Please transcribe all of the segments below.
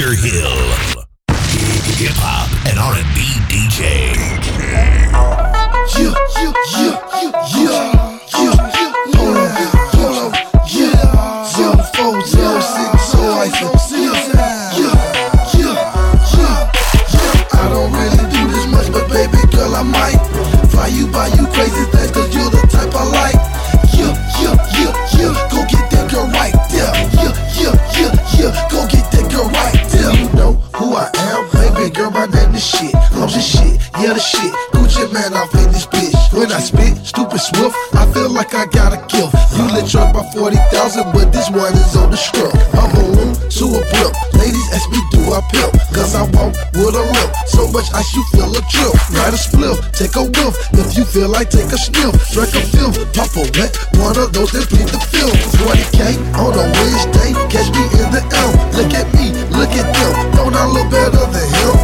Dr. Hill, hip hop and R&B DJ. Yeah, yeah, yeah, yeah, yeah. the shit, lose the shit, yeah the shit. Gucci Mane, I'm in this bitch. When I spit, stupid swift, I feel like I gotta kill. You lit your by 40,000, but this one is on the strip. I'm a room to a blimp. Ladies ask me, do I pimp? Cause I walk with a limp. So much ice, you feel a drill. Ride a spliff, take a whiff. If you feel like, take a sniff. Drink a film, pop a wet. One of those that bleed the film. 40K on a Wednesday, catch me in the L. Look at me, look at them. Don't I look better than him?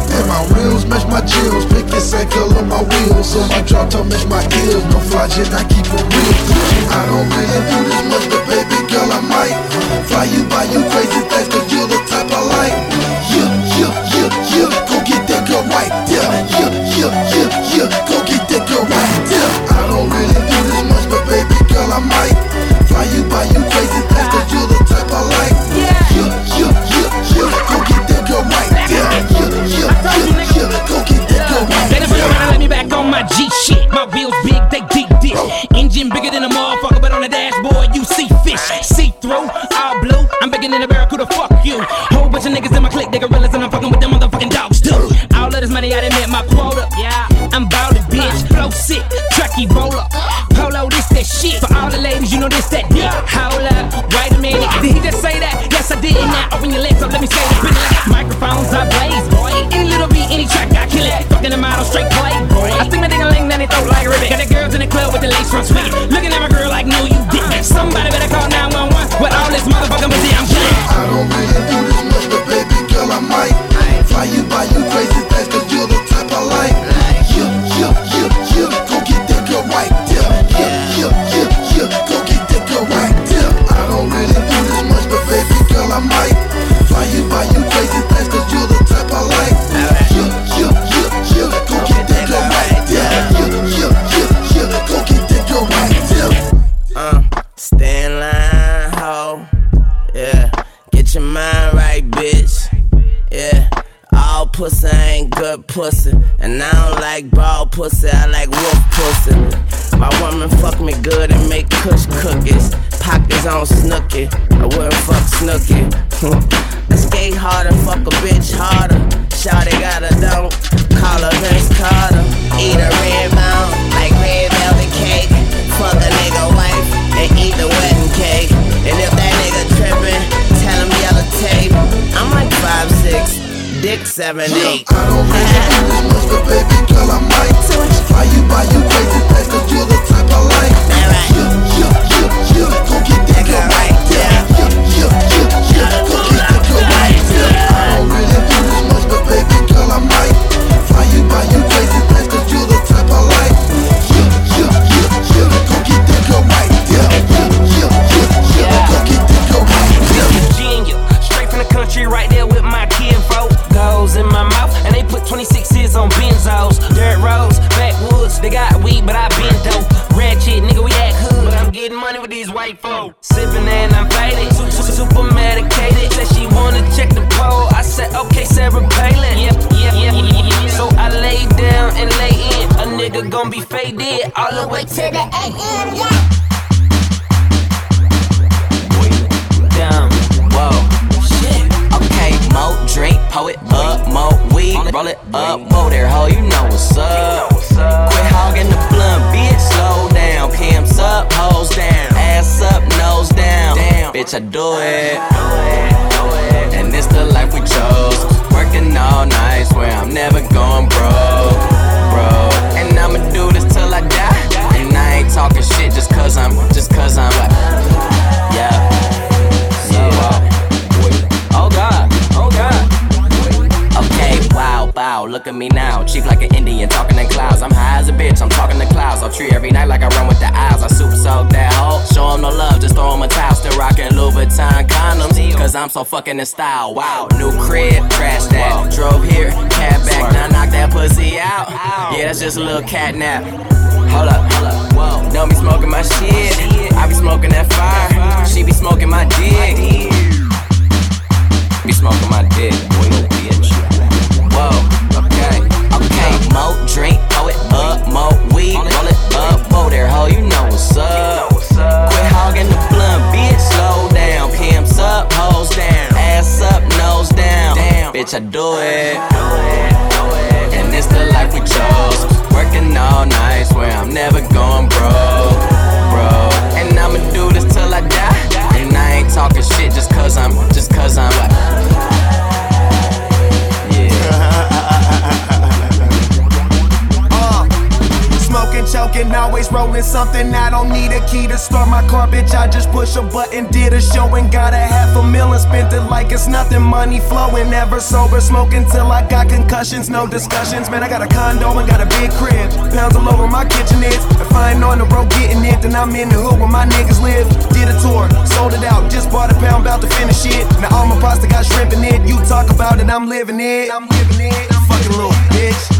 my chills, pick and say color my wheels. So my drop top match my heels. No fly jet, I keep it real. I don't really do this much, but baby girl, I might fly you by you crazy things, cause you're the type I like. in a barracuda, fuck you. Whole bunch of niggas in my clique, they gorillas, and I'm fucking with them motherfucking dogs, too. All of this money, I done hit my quota. Yeah, I'm bout it, bitch. Flow sick, tracky roller. Polo, this, that shit. For all the ladies, you know this, that. Yeah, hold up, wait a minute. Did he just say that? Yes, I did. Now open your legs up, let me say it. Like microphones, I blaze, boy. Any little beat, any track, I kill it. Fucking the model, straight play, boy. I think my nigga lang, then they throw like a ribbon. Got the girls in the club with the lace front swinging. seven, eight. I don't really do this much, but baby girl, I'm every night like I run with the eyes. I super soak that hoe. Show them no love, just throw him a towel. Still rocking Louis Vuitton condoms. Cause I'm so fucking in style. Wow. New crib, crash that. Drove here, cab back. Now knock that pussy out. Yeah, that's just a little cat nap. Hold up, hold up. Whoa. Know me smoking my shit. I be smoking that fire. She be smoking my dick. Be smoking my dick. Boy, bitch. Whoa. Okay, okay. Mo drink it weed, roll it up, whoa there, ho, you know what's up. Quit hogging the blunt, bitch, slow down. Pimps up, hoes down, ass up, nose down. Bitch, I do it. And it's the life we chose. Working all night, swear I'm never going broke, bro. And I'ma do this till I die. And I ain't talking shit just cause I'm, just cause I'm. Smoking, choking, always rolling something. I don't need a key to start my car, bitch. I just push a button, did a show and got a half a million. Spent it like it's nothing. Money flowing, never sober. Smoking till I got concussions, no discussions. Man, I got a condo and got a big crib. Pounds all over my kitchen is. If I ain't on the road getting it, then I'm in the hood where my niggas live. Did a tour, sold it out, just bought a pound, about to finish it. Now all my pasta got shrimp in it. You talk about it, I'm living it. I'm living it. Fucking little bitch.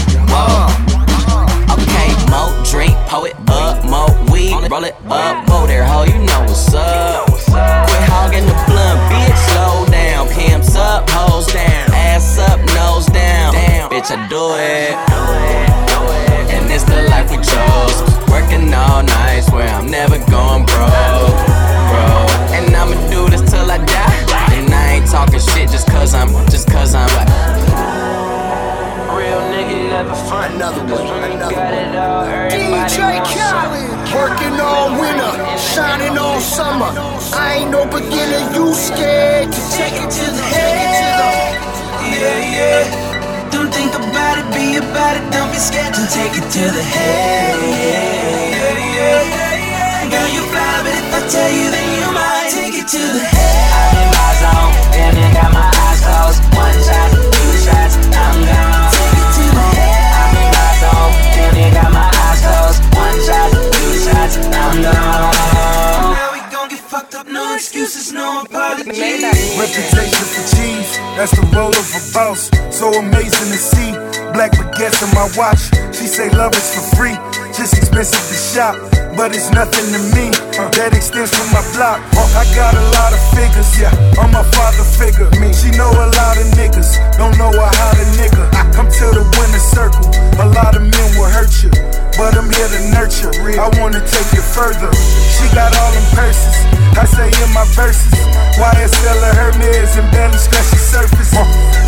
Uh, okay, mo drink, pour it up, mo weed, roll it up, whoa there, ho, you know what's up. Quit hogging the blunt, bitch, slow down. Pimps up, hoes down, ass up, nose down. Bitch, I do it. And it's the life we chose. Working all night, swear I'm never going broke, bro. And I'ma do this till I die. And I ain't talking shit just cause I'm, just cause I'm. Real nigga never front. Another one, another Got it all, DJ Khaled, working all winter, shining all summer. I ain't no beginner, you scared to take it to the head. Yeah, yeah. Don't think about it, be about it. Don't be scared to take it to the head. Yeah, yeah. Girl, you fly, but if I tell you, then you might take it to the head. I'm in my zone, damn, you got my eyes closed. One shot, two shots, I'm gone. My watch. She say love is for free, just expensive to shop. But it's nothing to me. That extends from my block. I got a lot of figures, yeah. I'm a father figure. Me, she know a lot of niggas. Don't know her how to nigga. I Come to the winner circle. A lot of men will hurt you, but I'm here to nurture. I wanna take it further. She got all them purses. I say in my verses. YSL of Hermes and barely scratch the surface.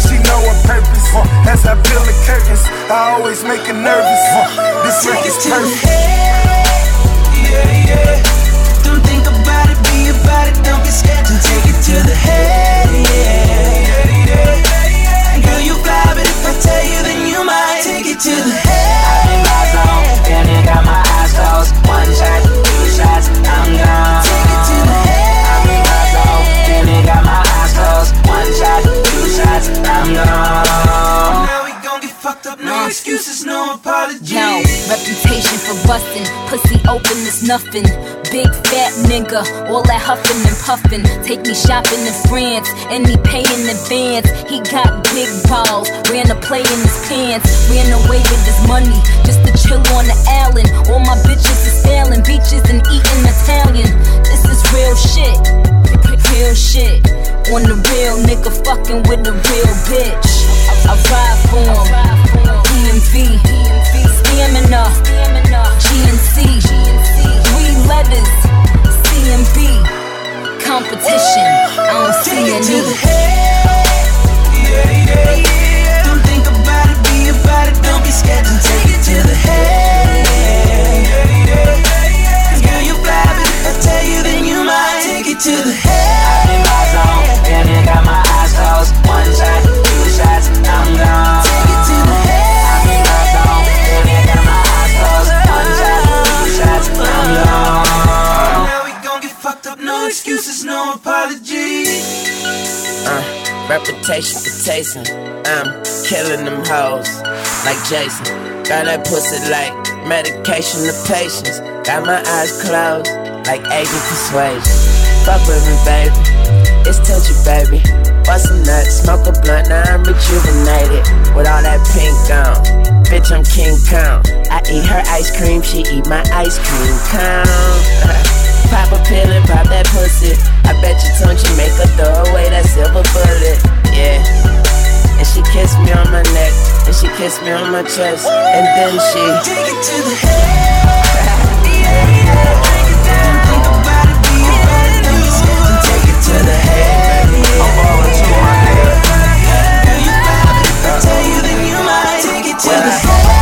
She know her purpose. As I peel the curtains, I always make her nervous. This record's perfect. Yeah, yeah. Don't think about it, be about it. Don't be scared to take it to the head. Yeah, yeah. Girl, you fly, but if I tell you, then you might take it to the head. I'm in my zone, damn, you got my eyes closed. One shot, two shots, I'm gone. Take it to two I'm gone. Now we gon' get fucked up, no excuses, no apologies. Yo, reputation for bustin', pussy open is nothing. Big fat nigga, all that huffin' and puffin'. Take me shopping in France, and he pay in advance. He got big balls, ran a play in his pants. Ran away with his money, just to chill on the island. All my bitches is sailing beaches and eating Italian. This is real shit, real shit. On the real nigga fucking with the real bitch. I ride for him. DMV, stamina, GNC, three letters, CMB, competition. I don't see Take it to the any. head. Yeah, yeah, yeah. Don't think about it, be about it. Don't be scared to take it to the head. Girl, you fly, but I tell you, might take it to the head. I'm in my zone, damn, you got my eyes closed. One shot, two shots, I'm gone. Take it to the head. I'm in my zone, damn, you got my eyes closed. One shot, two shots, I'm gone. Now we gon' get fucked up, no excuses, no apologies. Uh, reputation for tasting. I'm killing them hoes like Jason. Got that pussy like medication to patience. Got my eyes closed like agent persuasion. Fuck with me, baby. It's touchy, baby. Bust a nut, smoke a blunt, now I'm rejuvenated. With all that pink on. Bitch, I'm King Kong. I eat her ice cream, she eat my ice cream cone. pop a pill and pop that pussy. I bet you don't you make her throw away that silver bullet. Yeah. And she kissed me on my neck, and she kissed me on my chest, and then she take it to the head. might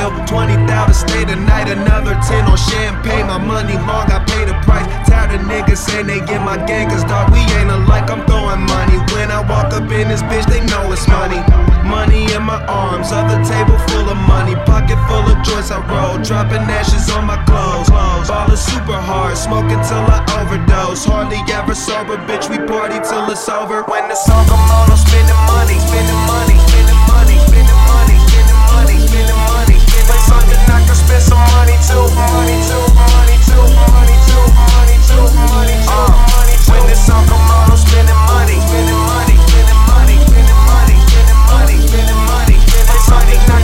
12 20,000 stay tonight, another 10 on champagne. My money long, I pay the price. Tired of niggas saying they get my gang, cause dog, we ain't alike. I'm throwing money. When I walk up in this bitch, they know it's money. Money in my arms, other table full of money. Pocket full of joints I roll, dropping ashes on my clothes. Baller super hard, smoking till I overdose. Hardly ever sober, bitch, we party till it's over. When the song come on, I'm spending money, spending money, spending money, spending money. Spending money, spending money, spending money, spending money, spending money, spending money.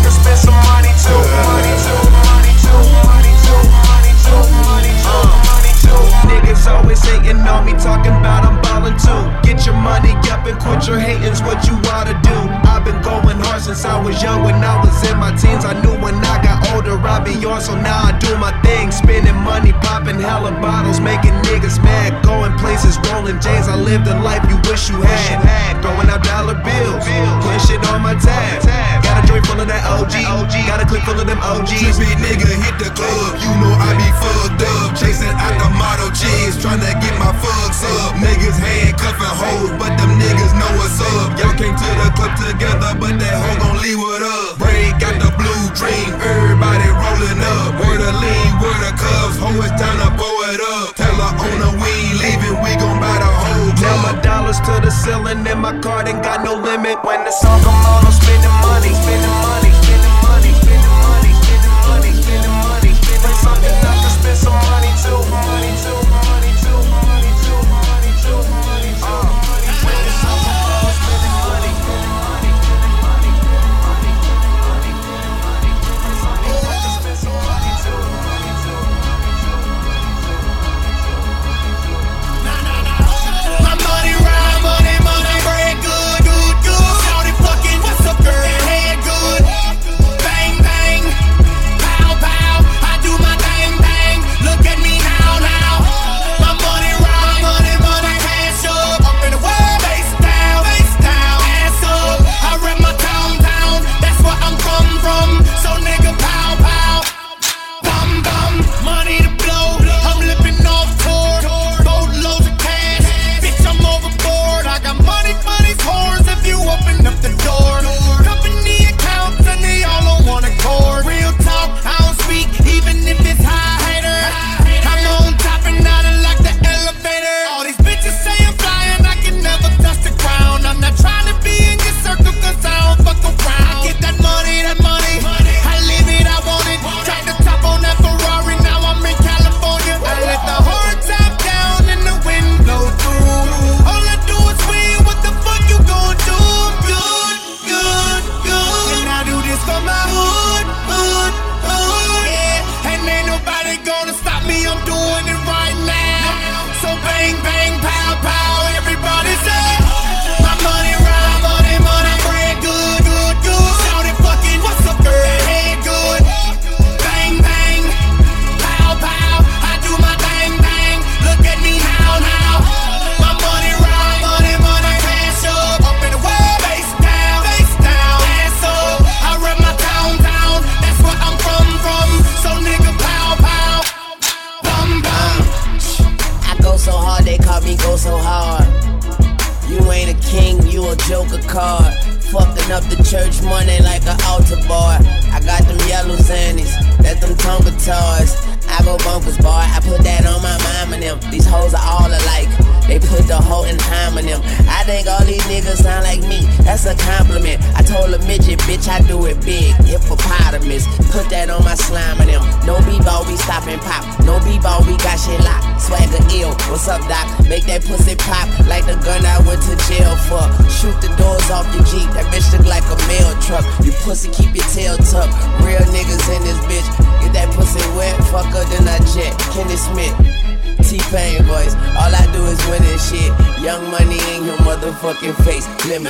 Spend some money too, money too, money too, money too, money too, money too, money too. Niggas always hating on me, talking about I'm ballin' too. Get your money up and quit your hating's what you oughta do. I've been going hard since I was young. When I was in my teens, I knew when I got older I'd be on. So now I do my thing, spending money, popping hella bottles, making niggas mad, going places, rolling J's. I lived the life you wish you had. Throwing out dollar bills, putting shit on my tab. Got a joint full of that OG, got a clip full of them OGs. Trippy nigga hit the club, you know I be fucked up. Chasing out the model cheese, to get my fucks up. Niggas handcuffing hoes, but them niggas know what's up. Y'all came to the club together, but that hoe gon' leave with us. Break got the blue dream, everybody rolling up. Where the lean, where the cuffs, hoe it's time to blow it up. Tell her owner we ain't leaving, we gon' buy the whole Now my dollars to the ceiling and my card ain't got no limit. When the song come on, I'm spending money, spending money, spending money, spending money, spending money, spending money. Play something I can spend some money too, money too,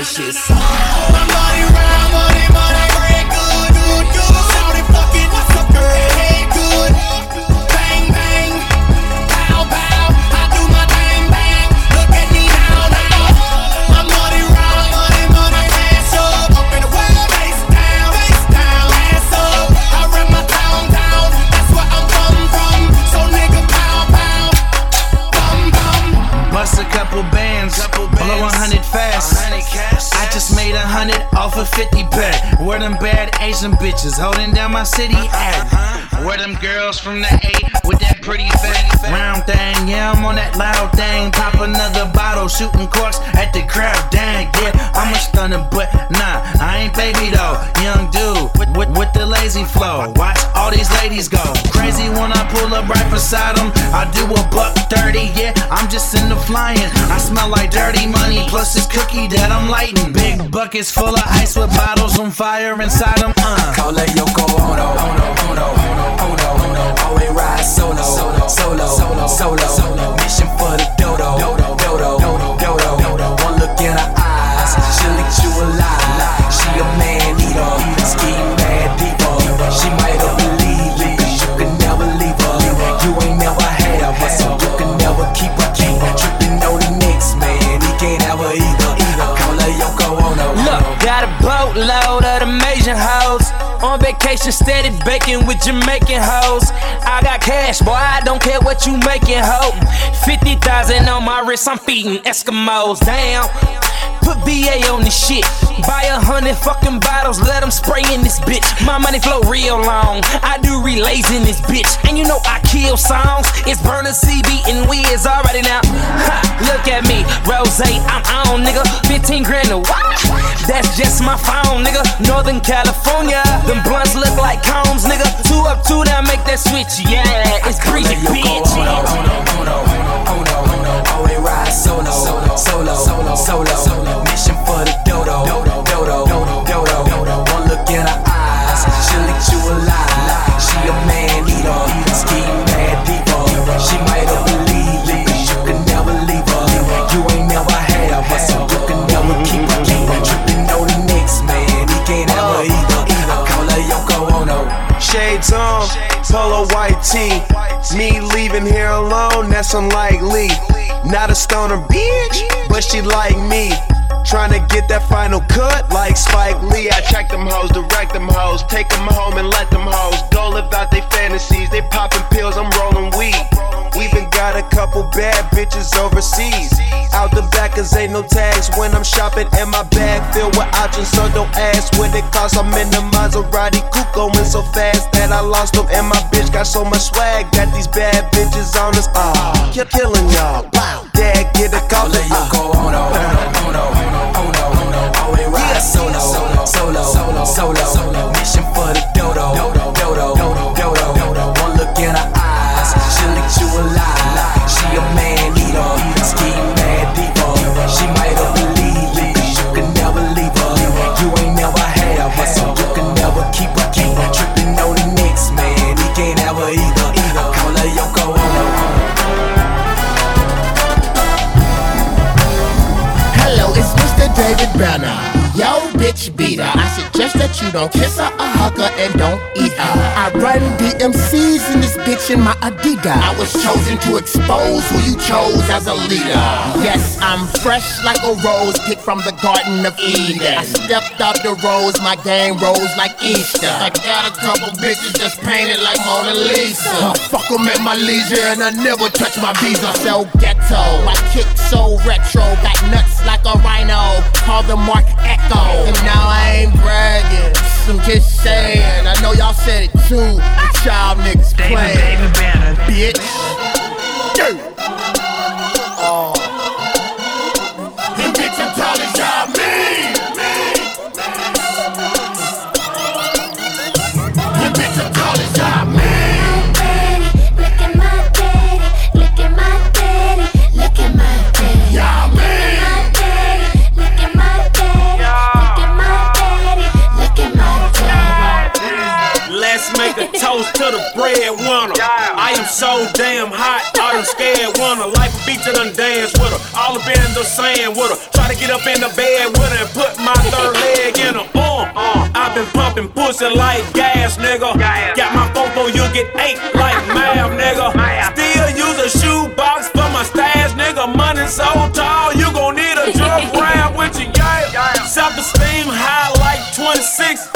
shit. Big buckets full of ice with bottles on fire inside Vacation, steady baking with Jamaican hoes. Don't care what you making, ho. 50,000 on my wrist, I'm feeding Eskimos. Damn. Put BA on this shit. Buy a hundred fucking bottles, let them spray in this bitch. My money flow real long. I do relays in this bitch. And you know I kill songs. It's Burner CB and Wiz already now. Ha, look at me, Rose, I'm on, nigga. 15 grand a what? That's just my phone, nigga. Northern California. Them blunts look like combs, nigga. Two up, two down, make that switch. Yeah, it's breezy, bitch. Always ride solo, solo, solo, solo. Mission for the dodo, dodo, dodo, dodo. One look in her eyes, she'll eat you alive. She a man eater, ski mad diva. She might have believed you, 'cause you can never leave her. You ain't never had her, but so you can never keep her. Keep her tripping on the next man, he can't have oh. her either. I call her Yoko Ono. Shades on, polo white tee. Me leaving here alone, that's unlikely. Not a stoner bitch, but she like me. Trying to get that final cut like Spike Lee. I check them hoes, direct them hoes, take them home and let them hoes go live out their fantasies. They popping pills, I'm rolling weed. We even got a couple bad bitches overseas. Out the back, cause ain't no tags when I'm shopping, and my bag filled with options. So don't ask what it costs. I'm in the Maserati coupe going so fast that I lost them. And my bitch got so much swag, got these bad bitches on us. Ah, keep killing y'all. Wow, dad, get a call. Let Yoko Ono, Ono, Ono, Ono. Always ride solo, solo, solo. Mission for the dodo, dodo, dodo. One look in her eyes, she'll eat you alive. She a David Banner. Yo, bitch beater. I suggest that you don't kiss her or hug her and don't eat her. I run DMCs in this bitch in my Adidas. I was chosen to expose who you chose as a leader. Yes, I'm fresh like a rose picked from the Garden of Eden. I stepped out the rose, my game rose like Easter. I got a couple bitches just painted like Mona Lisa. I fuck 'em at my leisure and I never touch my visa. So ghetto, my kick so retro, got nuts like a rhino. Call the Marc Ecko. And now I ain't bragging, I'm just saying. I know y'all said it too. Child niggas playing, bitch. Yeah. Oh. To the breadwinner. I am so damn hot, I done scared winner. Like a beach, I done dance with her. All up in the sand with her. Try to get up in the bed with her and put my third leg in her. Uh, I've been pumping pussy like gas, nigga. Got my photo, you get eight like math, nigga. Still use a shoebox for my stash, nigga. Money so tall, you gon' need a drug round with you, yeah. Self-esteem high like 26.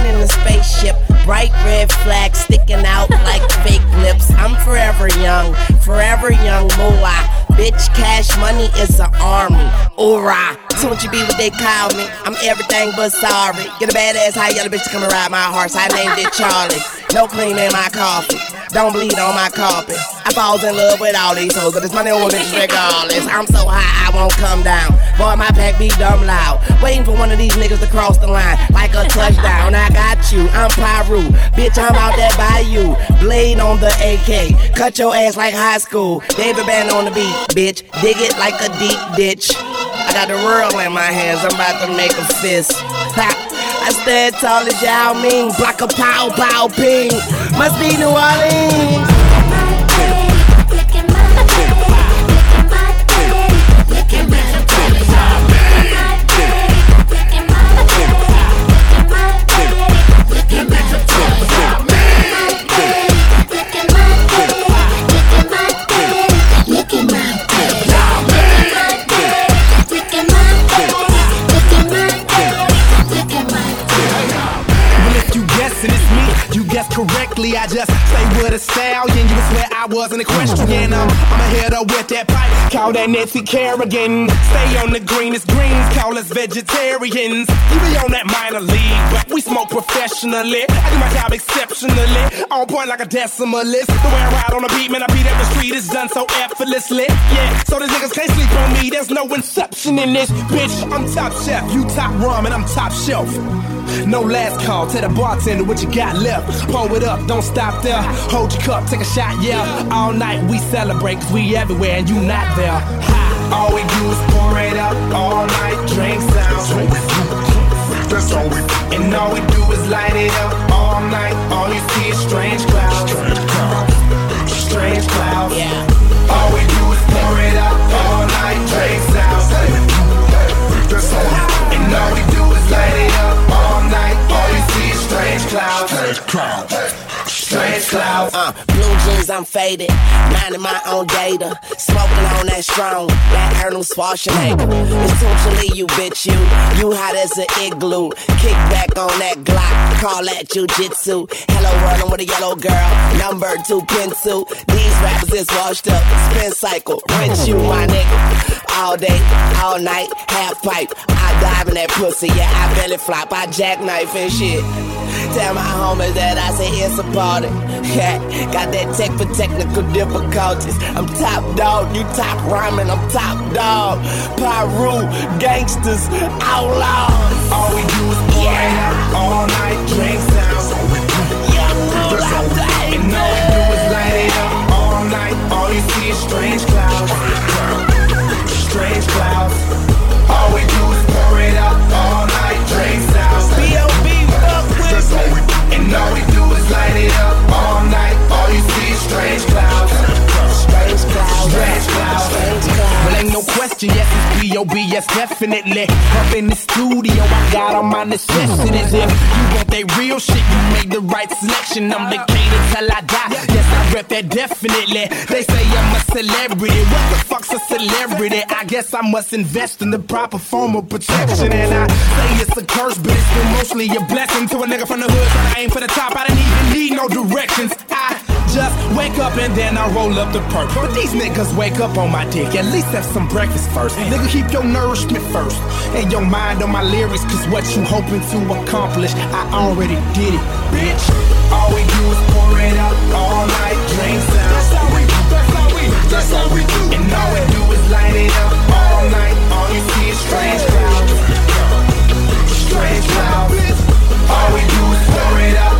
spaceship, bright red flag sticking out like fake lips. I'm forever young, forever young moolah. Bitch, cash money is an army. Hoorah. Soon you be what they call me. I'm everything but sorry. Get a badass high yellow bitch to come and ride my horse. I named it Charlie. No cream in my coffee. Don't bleed on my carpet. I falls in love with all these hoes, but it's money on bitches regardless. I'm so high, I won't come down. Boy, my pack be dumb loud. Waiting for one of these niggas to cross the line like a touchdown. I got you, I'm Piru. Bitch, I'm out there by you. Blade on the AK. Cut your ass like high school. David Band on the beat, bitch. Dig it like a deep ditch. I got the world in my hands, I'm about to make a fist. Ha. I stand tall as Yao Ming, block a pow pow ping. Must be New Orleans. I just say with a stallion. You would swear I was an equestrian. I'm, I'm a hitter with that pipe. Call that Nancy Kerrigan. Stay on the greenest greens. Call us vegetarians. You be on that minor league, but we smoke professionally. I do my job exceptionally. On point like a decimalist. The way I ride on the beat, man, I beat every street. It's done so effortlessly. Yeah, so these niggas can't sleep on me. There's no inception in this, bitch. I'm top chef. You top ramen. I'm top shelf. No last call, tell the bartender what you got left. Pour it up, don't stop there. Hold your cup, take a shot, yeah. All night we celebrate, cause we everywhere and you not there. Ha. All we do is pour it up, all night drinks out. That's all we do. And all we do is light it up all night. All you see is strange clouds. Strange clouds. Yeah. All we do is pour it up all night, drinks out. That's all we do. And all we do Strange clouds. Strange clouds. Uh, blue jeans, I'm faded. Minding my own data. Smoking on that strong. Like Arnold Schwarzenegger. Essentially, you bitch, you. You hot as an igloo. Kick back on that Glock. Call that jujitsu. Hello, world, I'm with a yellow girl. Number two pencil. These rappers is washed up. Spin cycle. Rinse you, my nigga. All day, all night, half pipe. I dive in that pussy, yeah, I belly flop, I jackknife and shit. Tell my homies that I say it's a party. Yeah, got that tech for technical difficulties. I'm top dog, you top rhyming, I'm top dog. Piru, gangsters, outlaws. All we do is it out all night, drink sounds. All we do. And all we do is light it up all night. All you see is strange clouds. Strange clouds. All we do question, yes, it's B.O.B., yes, definitely. Up in the studio, I got all my necessities. If you want that real shit, you made the right selection. I'm the king till I die. Yes, I rep that definitely. They say I'm a celebrity. What the fuck's a celebrity? I guess I must invest in the proper form of protection. And I say it's a curse, but it's been mostly a blessing to a nigga from the hood. To aim for the top, I didn't even need no directions. I just wake up and then I roll up the perk. But these niggas wake up on my dick. At least have some breakfast first. Nigga, keep your nourishment first. And your mind on my lyrics, cause what you hoping to accomplish, I already did it, bitch. All we do is pour it out all night, drink sounds. That's how we. That's how we. That's how we do. And all we do is light it up all night. All you see is strange clouds. Strange clouds. All we do is pour it out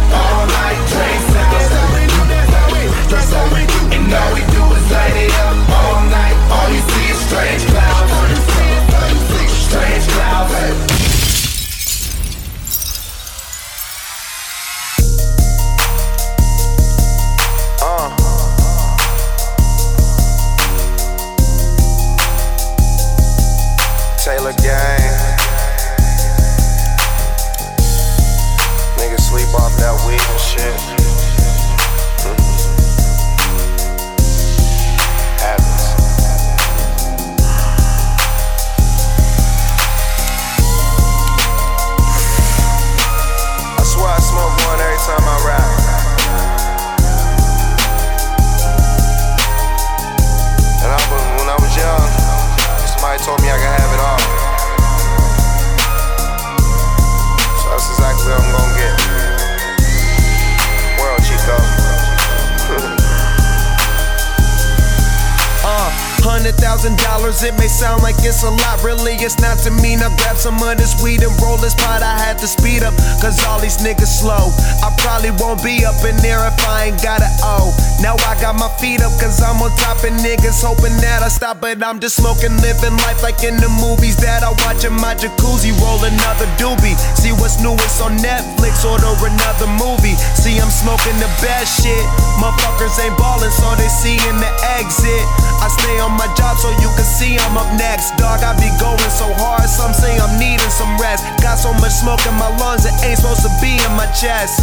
thousand dollars, it may sound like it's a lot. Really, it's not to me. Now grab some of this weed and roll this pot. I had to speed up, cause all these niggas slow. I probably won't be up in there if I ain't got it. Oh, now I got my feet up, cause I'm on top of niggas. Hoping that I stop, but I'm just smoking, living life like in the movies that I watch in my jacuzzi. Roll another doobie. See what's newest on Netflix, order another movie. See, I'm smoking the best shit. Motherfuckers ain't ballin', so they see in the exit. I stay on my job so you can see I'm up next. Dog, I be going so hard, some say I'm needing some rest. Got so much smoke in my lungs, it ain't supposed to be in my chest.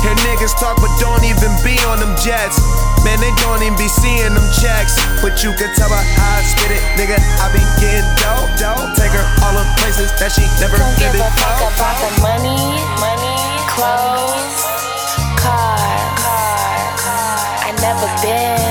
Hear niggas talk, but don't even be on them jets. Man, they don't even be seeing them checks. But you can tell by how I spit it, nigga. I be getting dope, dope. Take her all the places that she never Don't give a fuck about the money, money, clothes, car, car, car. I never been,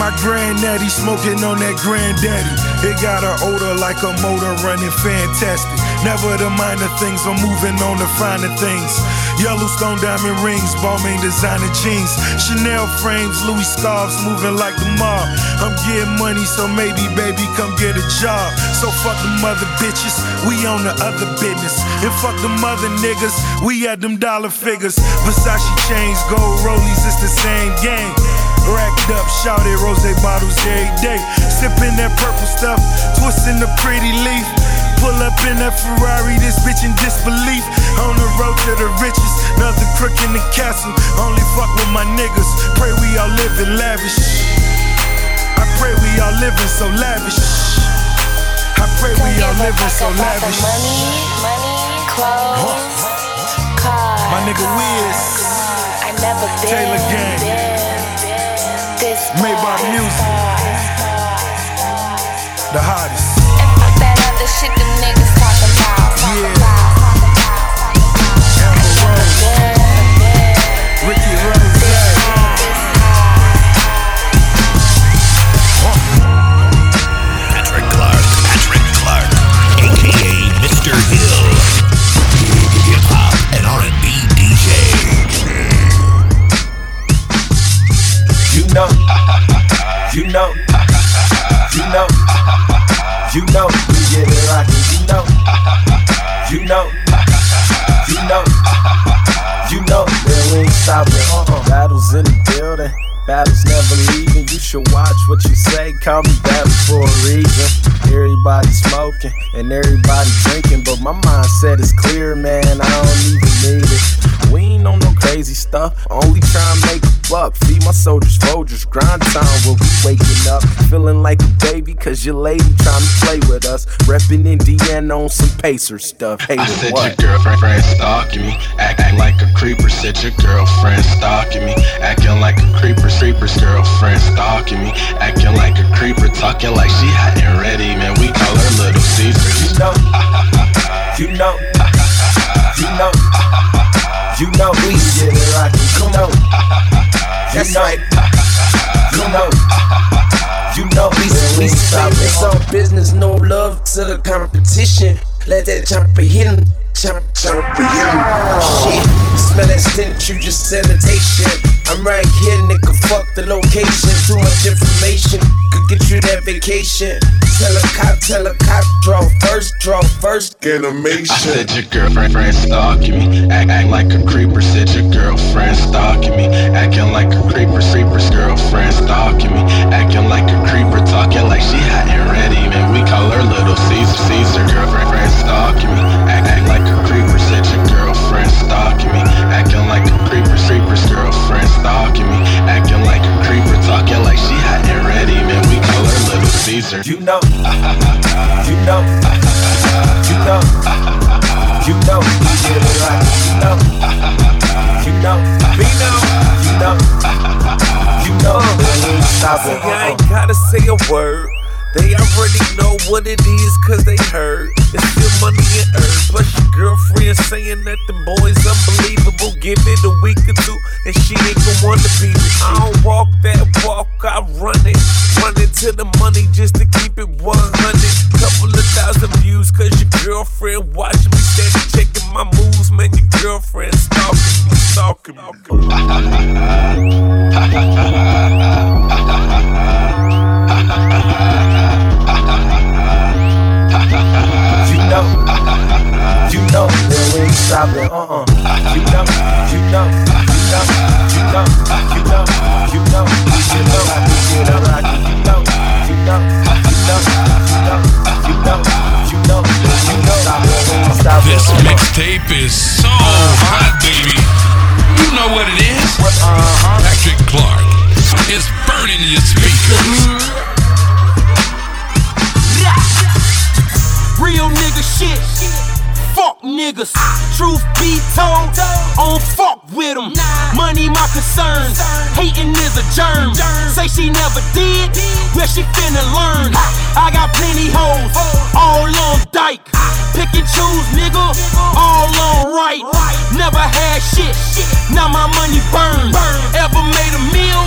my granddaddy smoking on that granddaddy. It got an odor like a motor running fantastic. Never the minor things, I'm moving on the finer things. Yellowstone diamond rings, Balmain designer jeans, Chanel frames, Louis scarves, moving like the mob. I'm getting money, so maybe baby come get a job. So fuck the mother bitches, we on the other business. And fuck the mother niggas, we at them dollar figures. Versace chains, gold rollies, it's the same game. Racked up, shouted rose bottles every day. Sipping that purple stuff, twisting the pretty leaf. Pull up in that Ferrari, this bitch in disbelief. On the road to the riches, another crook in the castle. Only fuck with my niggas, pray we all living lavish. I pray we all living so lavish. I pray we all living so lavish. Money, money, clothes, cars. My nigga Wiz, I never been, Taylor Gang. been, been this far, Maybach this Music. the hottest. Smoking and everybody drinking, but my mindset is clear, man. I don't even need it. We ain't on no crazy stuff. Only trying to my soldiers, Folgers. Grind time where we waking up. Feeling like a baby, cause your lady trying to play with us. Reppin' Indiana on some Pacer stuff. Hey, I said what? your girlfriend stalking me, acting like a creeper. Said your girlfriend stalking me, acting like a creeper. Creeper's girlfriend stalking me, acting like a creeper, talking like she hot and ready. Man, we call her Little Caesar. You know, you know, you know, you know, we get it rockin'. You know, you know, you know, you know, we We stop famous on business, no love to the competition. Let that chopper hit him. Chop, chopper hit him. Shit, smell that stench, you just sanitation. I'm right here, nigga, fuck the location. Too much information, could get you that vacation. Tell a cop, tell a cop, draw first, draw first. animation. I said your girlfriend friend stalking me, act, act like a creeper. Said your girlfriend stalking me, acting like a creeper. Creeper's girlfriend stalking me, acting like a creeper, talking like she hot and ready. Man, we call her Little Caesar. Caesar girlfriend friend stalking me, acting like a creeper. Creeper's girlfriend stalking me, acting like a creeper, talking like she hot and ready. Man, we call her Little Caesar. You know, you know, you know, you know, we get it rockin'. You know, you know, we know, you know, you know, we ain't stopping. See, I ain't gotta say a word. They already know what it is, cause they heard. It's still money and earn. Plus, your girlfriend saying that the boy's unbelievable. Give it a week or two, and she ain't gonna wanna be you. I don't walk that walk, I run it. Run it to the money just to keep it 100. Couple of thousand views, cause your girlfriend watching me steady checking my moves. Man, your girlfriend stalking me, stalking me. ain't stopping. Uh uh. You know, you know, you know, you know, you know, you know, you know, we get it rockin'. You know, you know, you know, you know, you know, you know, you know, stop it, we ain't stopping. This Uh-uh. mixtape is so hot, baby. You know what it is. Patrick Clark is burning your speakers. Real nigga shit. Fuck niggas. Truth be told, I don't fuck with them. Money my concerns. Hating is a germ. Say she never did, where she finna learn. I got plenty hoes, all on dyke. Pick and choose, nigga, all on right. Never had shit, now my money burn. Ever made a meal,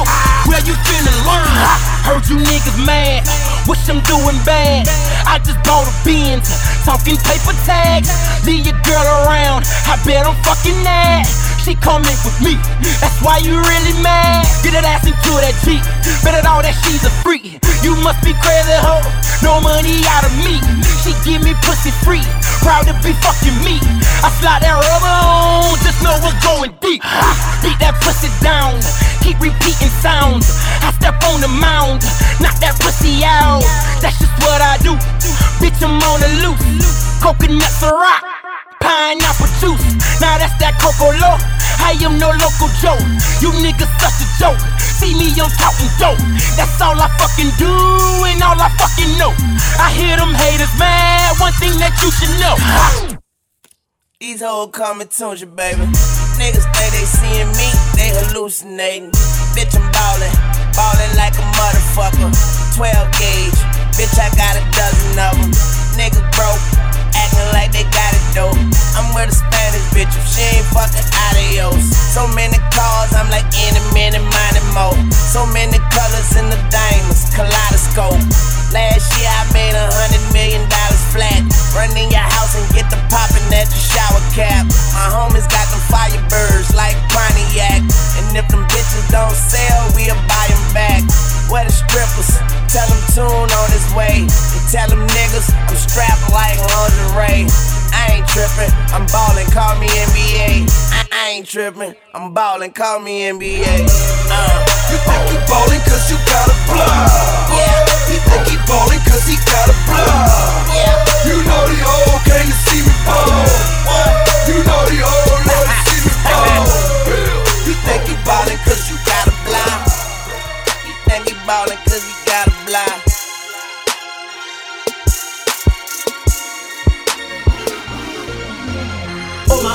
where you finna learn. Heard you niggas mad, wish I'm doing bad. I just bought a Benz, talking paper tags. Leave your girl around, I bet I'm fucking that. She coming with me, that's why you really mad. Get that ass into that Jeep, bet it all that she's a freak. You must be crazy, hoe. No money out of me. She give me pussy free, proud to be fucking me. I slide that rubber on, just know we're going deep. Beat that pussy down, keep repeating sounds. I step on the mound, knock that pussy out. That's just what I do. Bitch, I'm on the loose. Coconut Ciroc, pineapple juice. Now that's that Coco Low. I am no local Joe. You niggas such a joke. See me, I'm talking dope. That's all I fucking do and all I fucking know. I hear them haters mad. One thing that you should know. These hoes call me Tunechi, baby. Niggas think they seeing me, they hallucinating. Bitch, I'm ballin', ballin' like a motherfucker. 12 any minute, money more. So many colors in the diamonds, kaleidoscope. Last year I made a hundred million dollars flat. Run in your house and get the poppin' at the shower cap. My homies got them firebirds like Pontiac. And if them bitches don't sell, we'll buy them back. Where the strippers? Tell them tune on his way. And tell them niggas I'm strapped like lingerie. I ain't trippin', I'm ballin', call me NBA. I, I ain't trippin', I'm ballin', call me NBA. Uh. You think he ballin' cause you got a blood. Yeah. He think he ballin' cause he got a blood. Yeah. You know the old came to see me ball.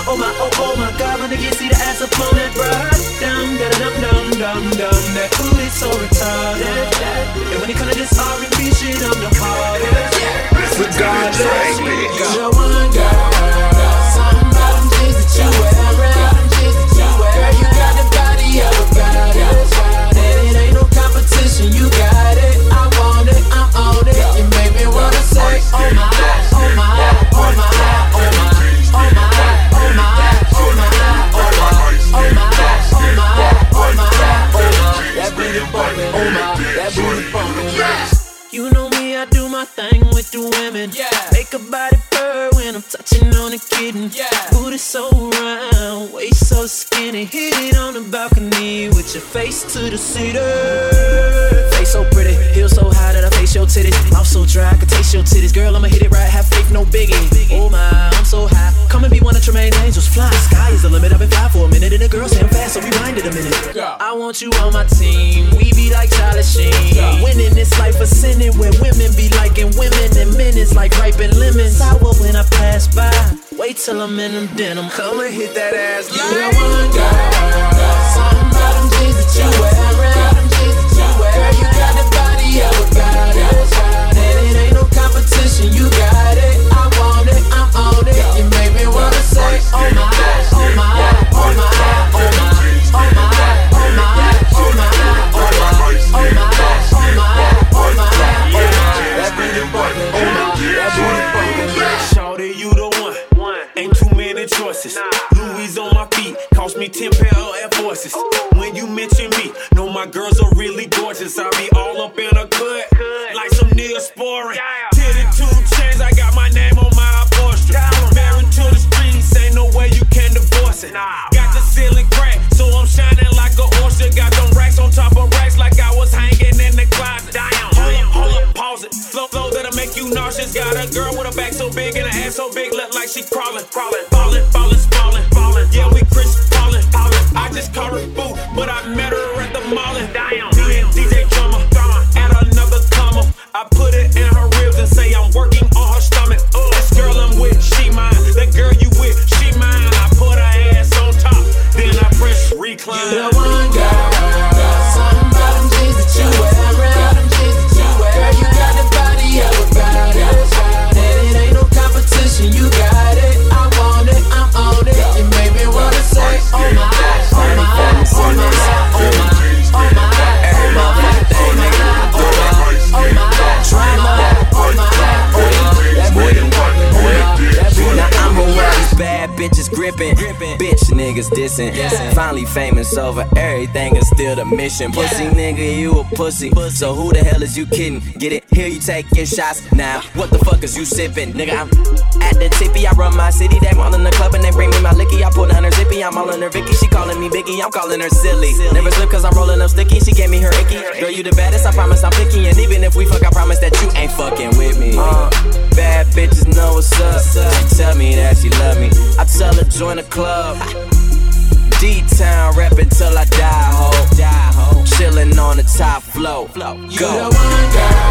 Oh my, oh oh, my God, when niggas see the ass up on that broad. Dum, da dum, dum, dum, dum. That booty so retarded. And when it come to this R&B shit, I'm the hardest. Regardless, you're one girl. Something about them that you wear. Them jeans that you wear. Girl, you got the body of a goddess. And it ain't no competition, you got it. I want it, I'm on it. You make me wanna say, oh my, oh my, oh my, oh my. You know me, I do my thing with the women. Yeah. Make a body purr when I'm touching on a kitten. Yeah. Booty so round, waist so skinny. Hit it on the balcony with your face to the cedar. Face so pretty, heels so high that I face your titties. Mouth so dry, I can taste your titties. Girl, I'ma hit it right, have faith, no biggie. Oh my, I'm so high. Come and be one of Tremaine Angels. Fly, sky is the limit. I've been fly for a minute, and the girls saying fast, so rewind it a minute. I want you on my team. We be like Charlie Sheen. Winning this life a sinning when women be liking women in minutes like ripe lemons. Sour when I pass by. Wait till I'm in them denim. Come and hit that ass. You the one girl. Something about them jeans that you wear. Mission. Pussy nigga, you a pussy. So who the hell is you kidding? Get it? Here you taking shots now. What the fuck is you sipping, nigga? I'm at the tippy. I run my city. They all in the club and they bring me my licky. I put on her zippy. I'm all in her Vicky. She calling me Biggie. I'm calling her silly. Never slip cause I'm rolling up sticky. She gave me her icky. Girl, you the baddest. I promise I'm picky. And even if we fuck, I promise that you ain't fucking with me. Uh, bad bitches know what's up. She tell me that she love me. I tell her join the club. D-Town reppin' till I die, ho. Chillin' on the top flow. Go. You the one girl.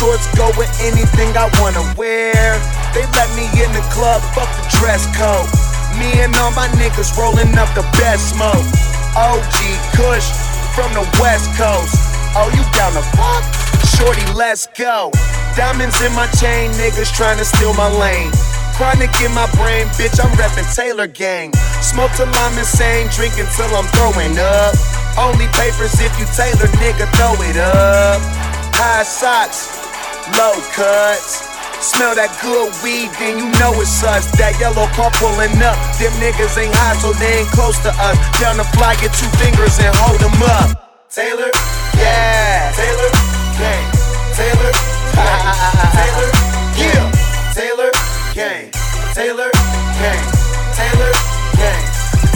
Shorts go with anything I wanna wear. They let me in the club, fuck the dress code. Me and all my niggas rolling up the best smoke. OG Kush from the West Coast. Oh, you down the fuck? Shorty, let's go. Diamonds in my chain, niggas trying to steal my lane. Chronic in my brain, bitch, I'm reppin' Taylor Gang. Smoke till I'm insane, drinking till I'm throwing up. Only papers if you Taylor, nigga, throw it up. High socks, low cuts. Smell that good weed, then you know it's us. That yellow car pulling up. Them niggas ain't high, so they ain't close to us. Down the fly, get two fingers and hold them up. Taylor, yeah. Taylor, gang. Taylor, Taylor, yeah. Taylor, gang. Taylor, gang. Taylor, gang.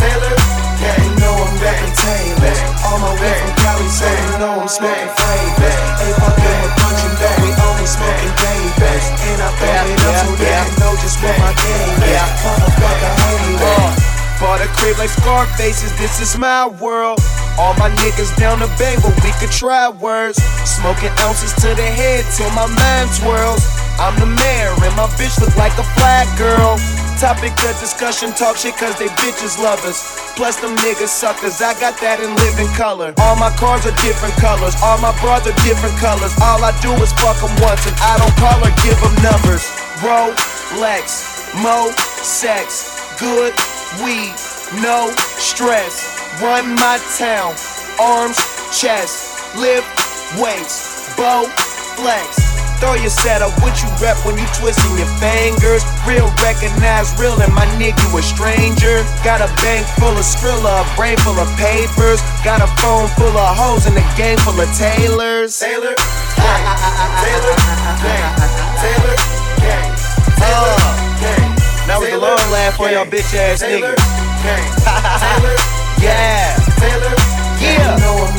Taylor, gang. You know I'm reppin' Taylor. All my way from Cali, so you know I'm smoking flavors. Ain't fucking with punching bag, only smoking babies. And I throw it up so they can know just what my game is. Motherfucker, hater. Uh, bought a crib like Scarfaces, this is my world. All my niggas down the bang, but we could try words. Smoking ounces to the head till my mind twirls. I'm the mayor, and my bitch look like a flag girl. Topic of discussion, talk shit cause they bitches love us. Plus them niggas suckers, I got that in living color. All my cars are different colors, all my bras are different colors. All I do is fuck them once, and I don't call or give them numbers. Rolex, Mo, sex, good weed, no stress. Run my town, arms, chest, lift weights, bow, flex. Throw your setup, what you rep when you twisting your fingers. Real recognize real, and my nigga you a stranger. Got a bank full of Skrilla, a brain full of papers. Got a phone full of hoes and a game full of tailors. Taylor, gang, Taylor, gang, Taylor, gang, Taylor, gang. That was a long laugh for y'all bitch ass niggas. Taylor, yeah, Taylor. Yeah. You know I'm.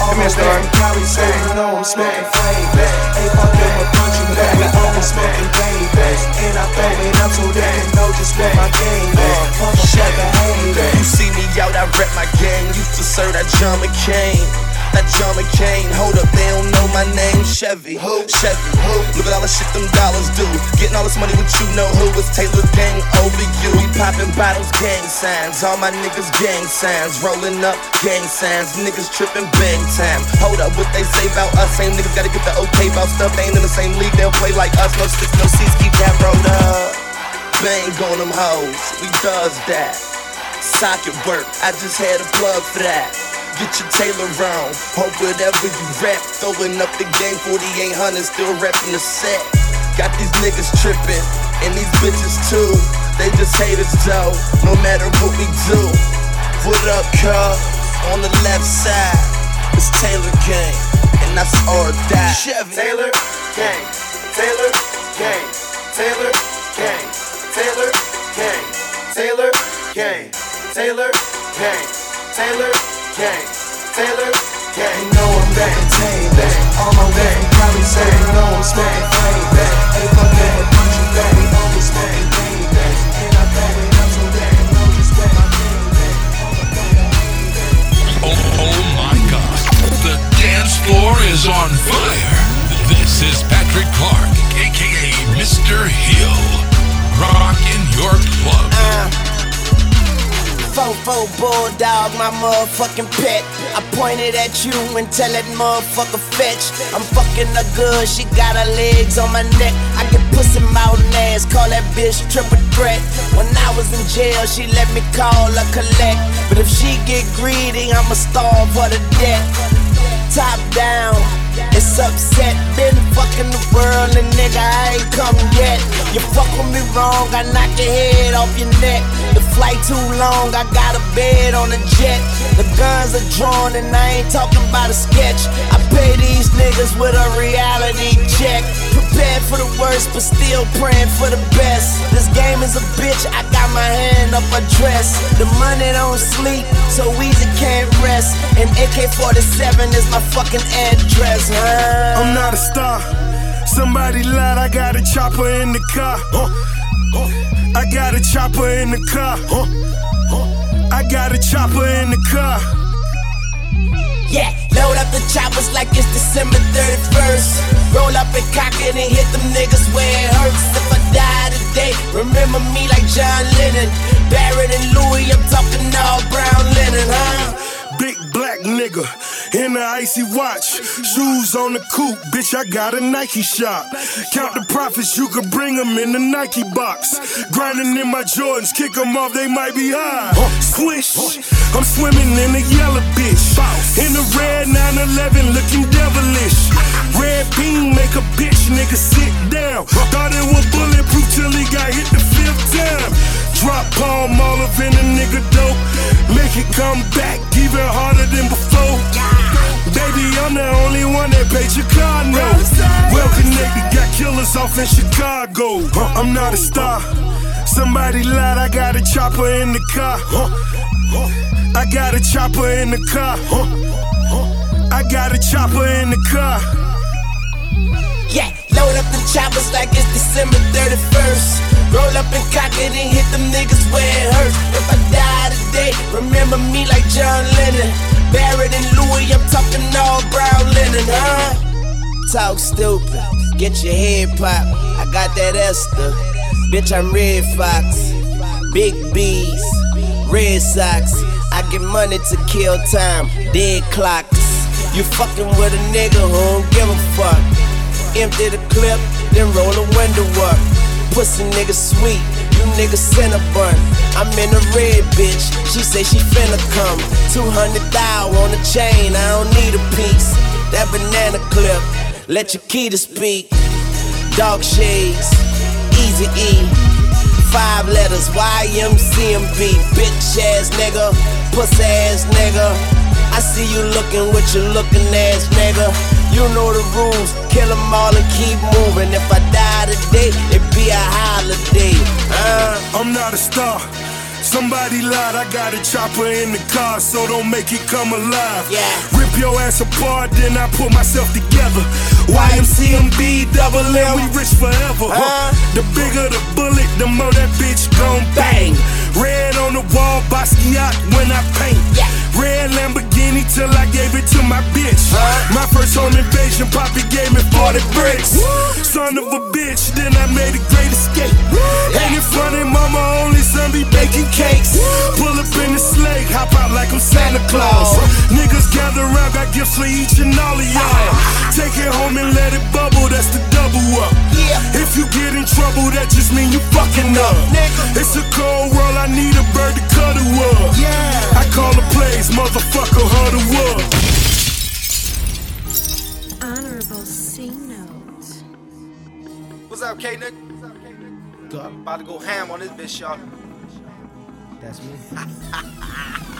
All my way from Cali, so you know I'm smoking flavors. Ain't fucking with punching bag, we only smoking babies. And I throw it up so they can know just what my game is. Uh, Motherfucker hater. You see me out, I rep my gang. Used to serve that John McCain. That John McCain, hold up, they don't know my name. Chevy, who? Chevy, who? Look at all the shit them dollars do. Getting all this money, what you know who? It's Taylor Gang over you. We popping bottles, gang signs. All my niggas gang signs. Rolling up, gang signs. Niggas tripping big time. Hold up, what they say about us? Same niggas gotta get the okay about stuff. They ain't in the same league, they'll play like us. No sticks, no seats, keep that rolled up. Bang on them hoes, we does that. Socket work, I just had a plug for that. Get your Taylor on, hope whatever you rap. Throwing up the game 4800, still repping the set. Got these niggas tripping, and these bitches too. They just hate us though, no matter what we do. What up, cuz? On the left side, it's Taylor Gang, and that's all that. Chevy. Taylor, gang, Taylor, gang, Taylor, gang, Taylor, gang, Taylor, gang, Taylor, gang, Taylor, gang, Taylor, gang. You know I'm reppin' Taylor. All my way from Cali, so you know I'm smoking flavors. Ain't fucking with punching bag, we only smoking babies. And I throw it up so they can know just what my game Oh, oh my god. The dance floor is on fire. This is Patrick Clark, aka Mr. Hill. Rockin' your club. Uh, Fofo bulldog, my motherfucking pet. I pointed at you and tell that motherfucker fetch. I'm fucking her good, she got her legs on my neck. I get pussy mouth and ass, call that bitch triple threat. When I was in jail, she let me call her collect. But if she get greedy, I'ma starve her to death. Top down, it's upset. Been fucking the world and nigga, I ain't come yet. You fuck with me wrong, I knock your head off your neck. Flight too long, I got a bed on the jet. The guns are drawn and I ain't talking about a sketch. I pay these niggas with a reality check. Prepared for the worst, but still praying for the best. This game is a bitch, I got my hand up a dress. The money don't sleep, so easy can't rest. And AK 47 is my fucking address, huh? I'm not a star. Somebody lied, I got a chopper in the car. Huh. I got a chopper in the car. I got a chopper in the car. Yeah, load up the choppers like it's December 31st. Roll up and cock it and hit them niggas where it hurts. If I die today, remember me like John Lennon. Barrett and Louis, I'm talking all brown linen, huh? Big black nigga in the icy watch. Shoes on the coupe, bitch, I got a Nike shop. Count the profits, you can bring them in the Nike box. Grinding in my Jordans, kick them off, they might be high. Swish, I'm swimming in the yellow bitch. In the red 911, looking devilish. Red beam make a bitch nigga sit down. Thought it was bulletproof till he got hit the fifth time. Drop palm up in a nigga dope. Make it come back even harder than before. Baby, I'm the only one that paid Chicago. Well connected, got killers off in Chicago. I'm not a star. Somebody lied, I got a chopper in the car. I got a chopper in the car. I got a chopper in the car. Yeah, load up the choppers like it's December 31st. Roll up and cock it and hit them niggas where it hurts. If I die today, remember me like John Lennon. Barrett and Louis, I'm talking all brown linen, huh? Talk stupid, get your head pop. I got that Esther. Bitch, I'm Redd Foxx. Big B's, Red Sox. I get money to kill time, dead clocks. You fucking with a nigga who don't give a fuck. Empty the clip, then roll the window up. Pussy nigga sweet, you niggas Cinnabon. I'm in a red bitch, she say she finna come. 200 thou on the chain, I don't need a piece. That banana clip, let your key to speak. Dog shades, easy E. Five letters, YMCMB. Bitch ass nigga, pussy ass nigga. I see you looking with your looking ass nigga. You know the rules, kill them all and keep moving. If I die today, it be a holiday. Uh. I'm not a star. Somebody lied, I got a chopper in the car, so don't make it come alive. Yeah. Rip your ass apart, then I put myself together. YMCMB, double L, we rich forever. Huh? The bigger the bullet, the more that bitch gon' bang. Red on the wall, Basquiat when I paint. Red Lamborghini till I gave it to my bitch. My first home invasion, Poppy gave me 40 bricks. Son of a bitch, then I made a great escape. Ain't it funny, mama only son be baking cakes. Pull up in the sleigh, hop out like I'm Santa Claus. Niggas gather around, got gifts for each and all of y'all. Take it home and let it bubble, that's the double up. If you get in trouble, that just mean you fucking up. It's a cold world, I need a bird to cuddle up. I call the plays, motherfucker, huddle up. Honorable C note. What's up, K Nick? About to go ham on this bitch, y'all. That's me.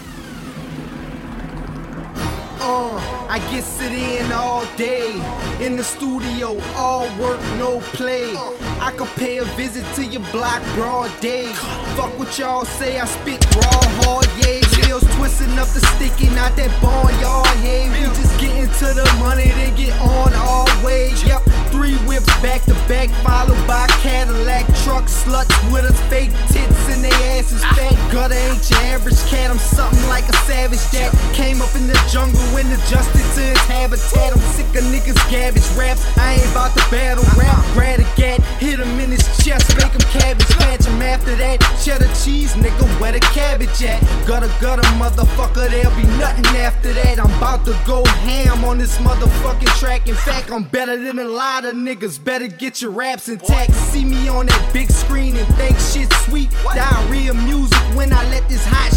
Uh, I get sit in all day in the studio, all work, no play. I could pay a visit to your block broad day. Fuck what y'all say, I spit raw hard, yeah. Wheels twisting up the sticky, not that barnyard, hey. We just get into the money, then get on our ways. Yep, three whips back to back, followed by Cadillac truck sluts with us fake tits and they asses fat. Gudda ain't your average cat, I'm something like a savage that came up in the jungle and adjusted to his habitat. I'm sick of niggas garbage raps. I ain't about to battle rap. Grab a gat, hit him in his chest, make him cabbage patch him after that. Cheddar cheese, nigga, where the cabbage at? Gudda, Gudda, motherfucker, there'll be nothing after that. I'm about to go ham on this motherfucking track. In fact, I'm better than a lot of niggas. Better get your raps intact. See me on that big screen and think shit sweet. Diarrhea music when I let this hot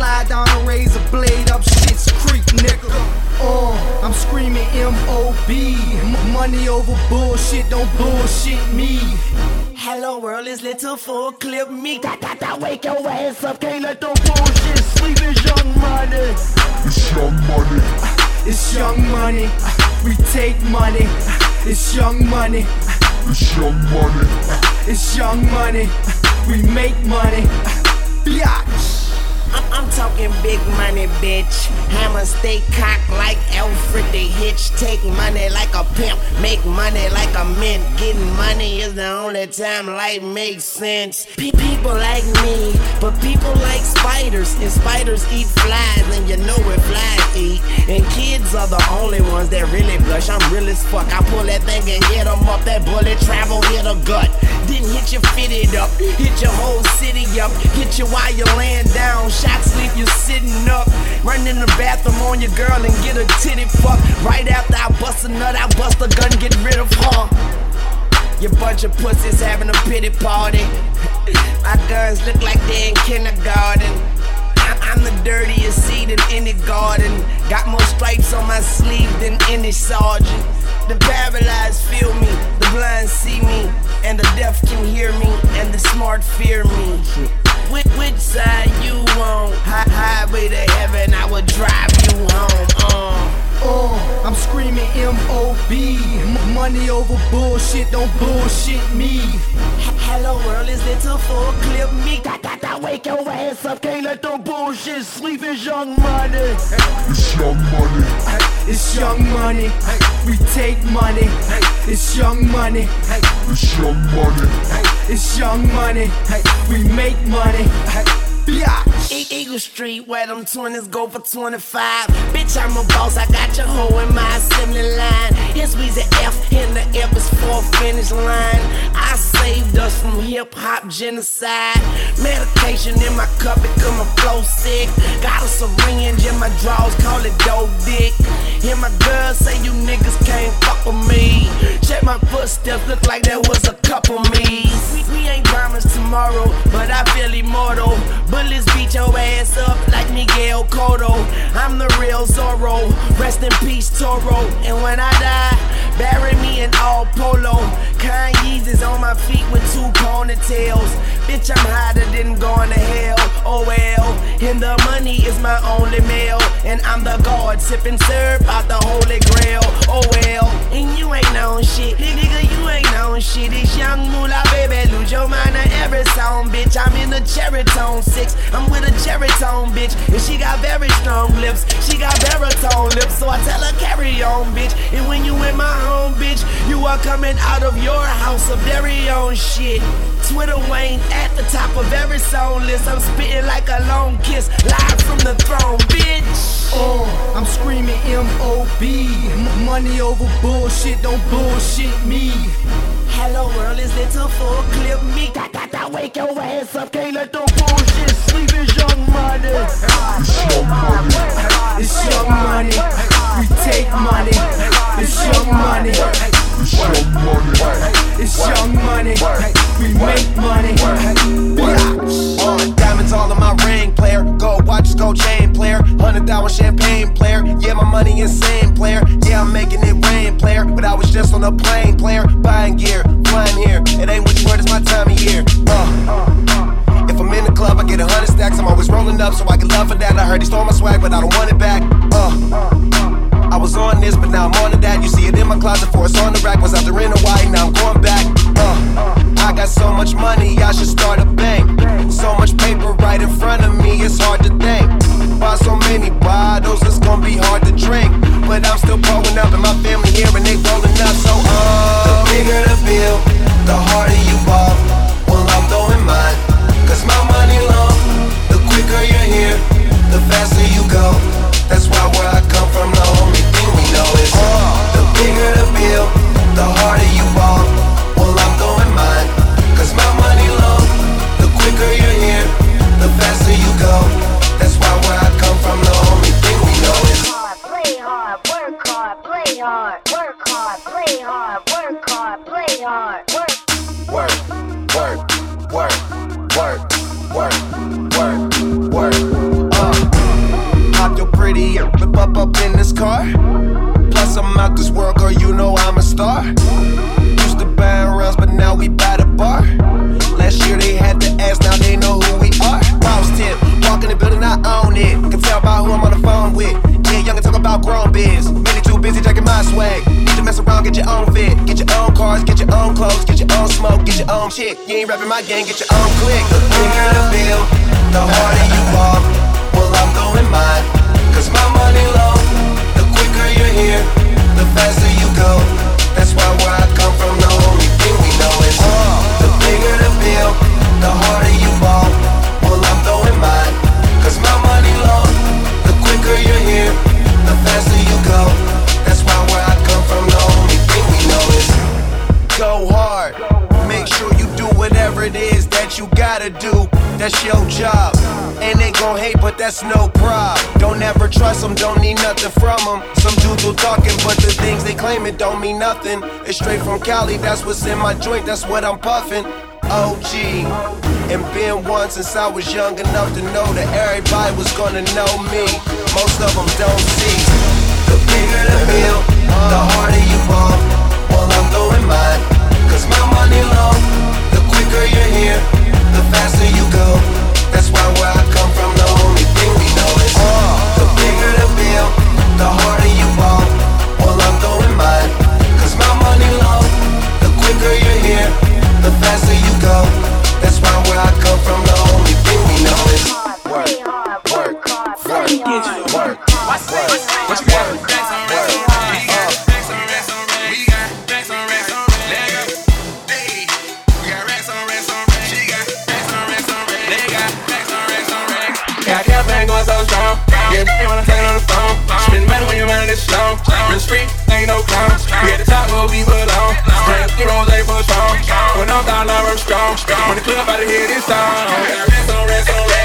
slide down a razor blade up shit's creek, nigga. Uh, I'm screaming M.O.B. M- money over bullshit, don't bullshit me. Hello world is little full clip me. Da, da, da, wake your ass up, Can't let the bullshit sleep. It's young money. It's young money. It's young money. We take money. It's young money. It's young money. It's young money. We make money. Biatch. I'm talking big money, bitch. Hammer stay cocked like Alfred the Hitch. Take money like a pimp, make money like a mint. Getting money is the only time life makes sense. Pe- people like me, but people like spiders, and spiders eat flies, and you know what flies eat. And kids are the only ones that really blush. I'm real as fuck. I pull that thing and hit 'em up. That bullet travel hit a gut. Didn't hit you fitted up, hit your whole city up, hit you while you're laying down. Shot sleep, you sitting up. Run in the bathroom on your girl and get a titty fuck. Right after I bust a nut, I bust a gun, get rid of her. You bunch of pussies having a pity party. My guns look like they in kindergarten. I'm the dirtiest seed in any garden. Got more stripes on my sleeve than any sergeant. The paralyzed feel me, the blind see me, and the deaf can hear me, and the smart fear me. Which, which side you on? Hi- highway to heaven, I will drive you home. Uh. Uh, I'm screaming M.O.B. M- money over bullshit, don't bullshit me. Hello world, is it a full clip? Me, got, got, got, wake your ass up, can't let them bullshit sleep, it's young money. It's young money. It's young money. We take money. It's young money. It's young money. It's young money. We make money. Eagle Street, where them 20s go for 25. Bitch, I'm a boss, I got your hoe in my assembly line. Here's Weezy F, in the F is for finish line. I saved us from hip hop genocide. Medication in my cup, it come a flow sick. Got a syringe in my drawers, call it dope dick. Hear my girl say you niggas can't fuck with me. Check my footsteps, look like there was a couple me's. I'm the real Zorro. Rest in peace, Toro. And when I die, bury me in all polo. Kanye's is on my feet with two ponytails. Bitch, I'm hotter than going to hell. Oh well. And the money is my only meal. And I'm the god sipping syrup out the holy grail. Oh well. And you ain't known shit. Nigga, you ain't known shit. It's young moolah, baby. Lose your mind to every song, bitch. I'm in the cherry tone six. I'm with a cherry tone, bitch. And she got very strong lips. She got baritone lips. So I tell her, carry on, bitch. And when you in my home, bitch, you are coming out of your house of very own shit. Twitter Wayne at the top of every song list. I'm spitting like a long kiss, live from the throne, bitch. Uh, I'm screaming M.O.B. Money over bullshit, don't bullshit me. Hello world, is it a full clip? Me, got, got, got, wake your ass up, can't let them bullshit sleep, it's young money. It's your money. It's young money. We take money. It's young money. It's young money. It's young money. We make money. Diamonds all in my ring, player. Gold watches, gold chain, player. Hundred thousand champagne, player. Yeah, my money insane, player. Yeah, I'm making it rain, player. But I was just on a plane, player. Buying gear, flying here. It ain't which word, it's my time of year. Uh. If I'm in the club, I get a hundred stacks. I'm always rolling up, so I get love for that. I heard he stole my swag, but I don't want it back. Uh. I was on this, but now I'm on to that. You see it in my closet, for it's on the rack. Was out there in Hawaii, now I'm going back. Uh. I got so much money, I should start a bank. So much paper right in front of me, it's hard to think. Buy so many bottles, it's gonna be hard to drink. But I'm still pulling up, and my family here, and they rolling up. So, uh. The bigger the bill, the harder you ball. Well, I'm throwing mine, cause my money long. The quicker you're here, the faster you go. That's why where I come from, the only we uh, the bigger the bill, the harder you ball. swag. Just mess around, get your own fit. Get your own cars, get your own clothes, get your own smoke, get your own shit. You ain't rapping my game, get your own click. The bigger the bill, the harder you are. Well, I'm going mine, cause my money low. The quicker you're here, the faster you go. That's why where I come from, the only thing we know is uh, the bigger the bill, the harder you are. Well, I'm going mine, cause my money low. The quicker you're here, your job. And they gon' hate, but that's no prob. Don't ever trust them, don't need nothing from them. Some dudes will talking, but the things they claim it don't mean nothing. It's straight from Cali, that's what's in my joint, that's what I'm puffing. OG, and been one since I was young enough to know that everybody was gonna know me. Most of them don't see. The bigger the bill, the harder you ball. Well, I'm going mine, cause my money long. The you're here, the faster you go. That's why where I come from, the only thing we know is uh, the bigger the bill, the harder you. Well, I'm going mine, cause my money. The quicker you're here, the faster you go. This slow. Street, ain't no clown. We at the top where we belong. Straight through rose for strong. When I'm down, I'm strong. When the club out of here, this song. Rest on rest on. Rest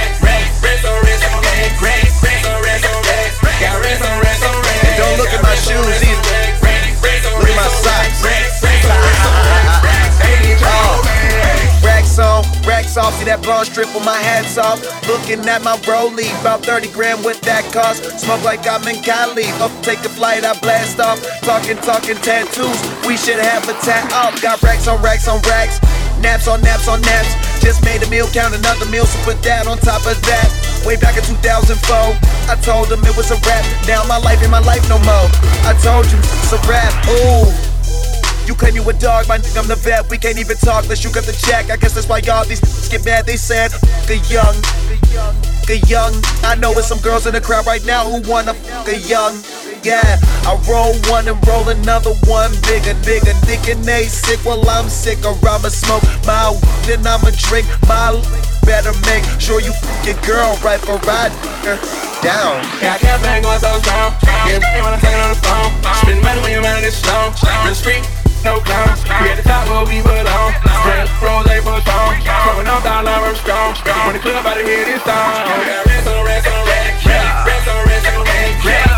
see strip with my hats off. Looking at my rollie, about 30 grand with that cost. Smoke like I'm in Cali, up take a flight, I blast off. Talking, talking tattoos, we should have a tat off. Got racks on racks on racks, naps on naps on naps. Just made a meal, count another meal, so put that on top of that. Way back in 2004, I told them it was a rap. Now my life ain't my life no more. I told you it's a rap, ooh. You claim you a dog, my nigga, I'm the vet. We can't even talk unless you got the check. I guess that's why y'all these get mad. They said, the young, the young. I know there's some girls in the crowd right now who wanna the young. Yeah, I roll one and roll another one bigger, bigger. Dick and they sick while I'm sick, or I'ma smoke my then I'ma drink my. Better make sure you f- your girl right for riding her down. Got campaign going so strong. Yeah, they wanna take it on the phone. Spend money when you're running this slow. Real street, no. We at the top where we belong. Straight rose for strong. Throwing up down, I'm strong. When the club out of here, this song. Rest on rest on rest. Rest on. Rest on rest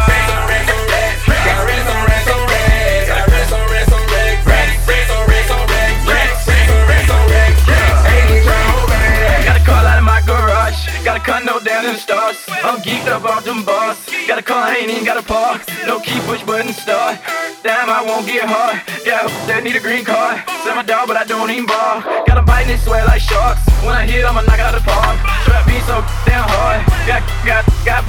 condo the stars. I'm geeked up off them bars. Got a car, I ain't even got a park. No key, push button start. Damn, I won't get hard. Yeah, that need a green card. Sell my dog, but I don't even bar. Got a bite and they sweat like sharks. When I hit, I'ma knock out the park. Trap beat so damn hard. Got, got, got.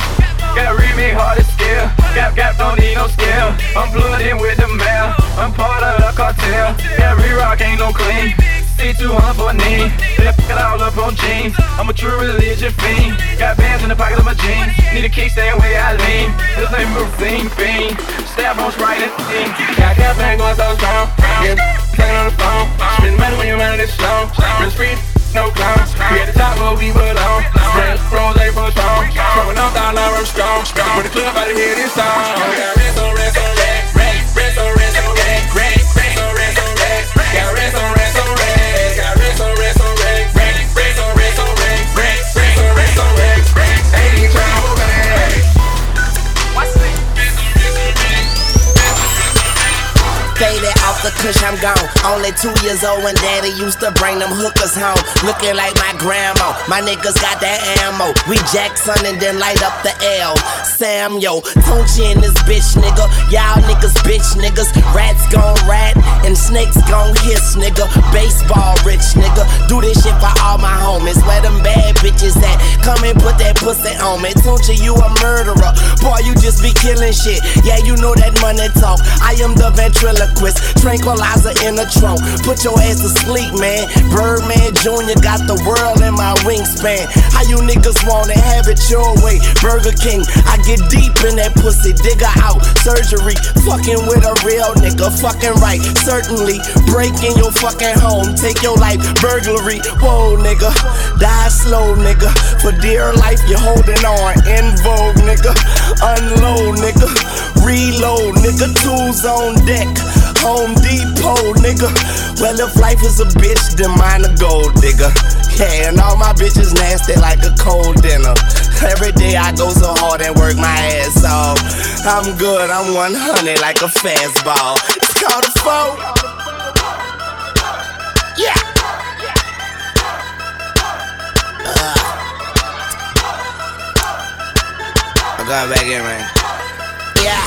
Got remake hard to scale. Gap, gap, don't need no scale. I'm in with the mail. I'm part of the cartel. Every rock ain't no clean. Stay too hard for a name. Left it all up on jeans. I'm a true religion fiend. Got bands in the pocket of my jeans. Need a key, stay away, I lean. This ain't thing, fiend. Stab on right and thing. Got campaign going so strong. Yeah, playing on the phone. Spend money when you're running this slow. Real street, no clown. We at the top where we belong. Straight rose for strong. Throwing up down, I'm strong. When the club out of here, this song. Got rest on rest on rest. Rest on rest on rest. Rest on rest on rest. Got rest on rest on rest. Cush, I'm gone. Only two years old when daddy used to bring them hookers home. Looking like my grandma. My niggas got that ammo. We Jackson and then light up the L. Sam, yo. Tunechi in this bitch, nigga. Y'all niggas, bitch niggas. Rats gon' rat and snakes gon' hiss, nigga. Baseball rich, nigga. Do this shit for all my homies. Where them bad bitches at? Come and put that pussy on me. Tunechi, you a murderer. Boy, you just be killing shit. Yeah, you know that money talk. I am the ventriloquist. Tranquilizer in the trunk. Put your ass to sleep, man. Birdman Jr. got the world in my wingspan. How you niggas wanna have it your way? Burger King. I get deep in that pussy. Digger out. Surgery. Fucking with a real nigga. Fucking right. Certainly. Breaking your fucking home. Take your life. Burglary. Whoa, nigga. Die slow, nigga. For dear life, you're holding on. In vogue, nigga. Unload, nigga. Reload, nigga. Tools on deck. Home Depot, nigga. Well, if life is a bitch, then mine a gold digger. Yeah, and all my bitches nasty like a cold dinner. Every day I go so hard and work my ass off. I'm good, I'm 100 like a fastball. It's called a. Yeah. Uh. Got back in, man. Yeah,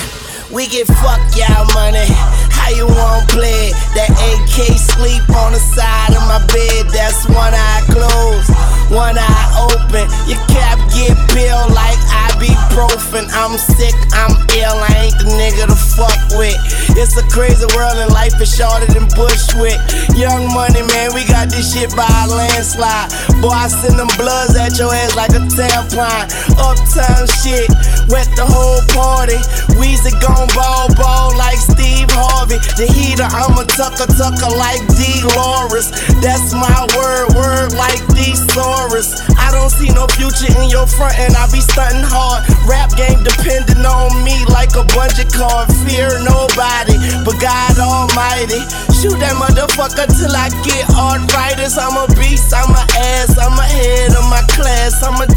we get fuck y'all money. How you want play? That AK sleep on the side of my bed. That's one eye closed, one eye open. Your cap get peeled like ibuprofen. I'm sick, I'm ill. I ain't the nigga to fuck with. It's a crazy world and life is shorter than Bushwick. Young money, man, we got this shit by a landslide. Boy, I send them bloods at your ass like a tampon. Uptown shit, wet the whole party. Weezy gon' ball ball like Steve Harvey. The heater, I'm a tucker tucker like D. Loris. That's my word, word like Thesaurus. I don't see no future in your front and I be stunting hard. Rap game depending on me like a budget card. Fear nobody but God Almighty. Shoot that motherfucker till I get arthritis. I'm a beast, I'm a ass, I'm a head of my class. I'm a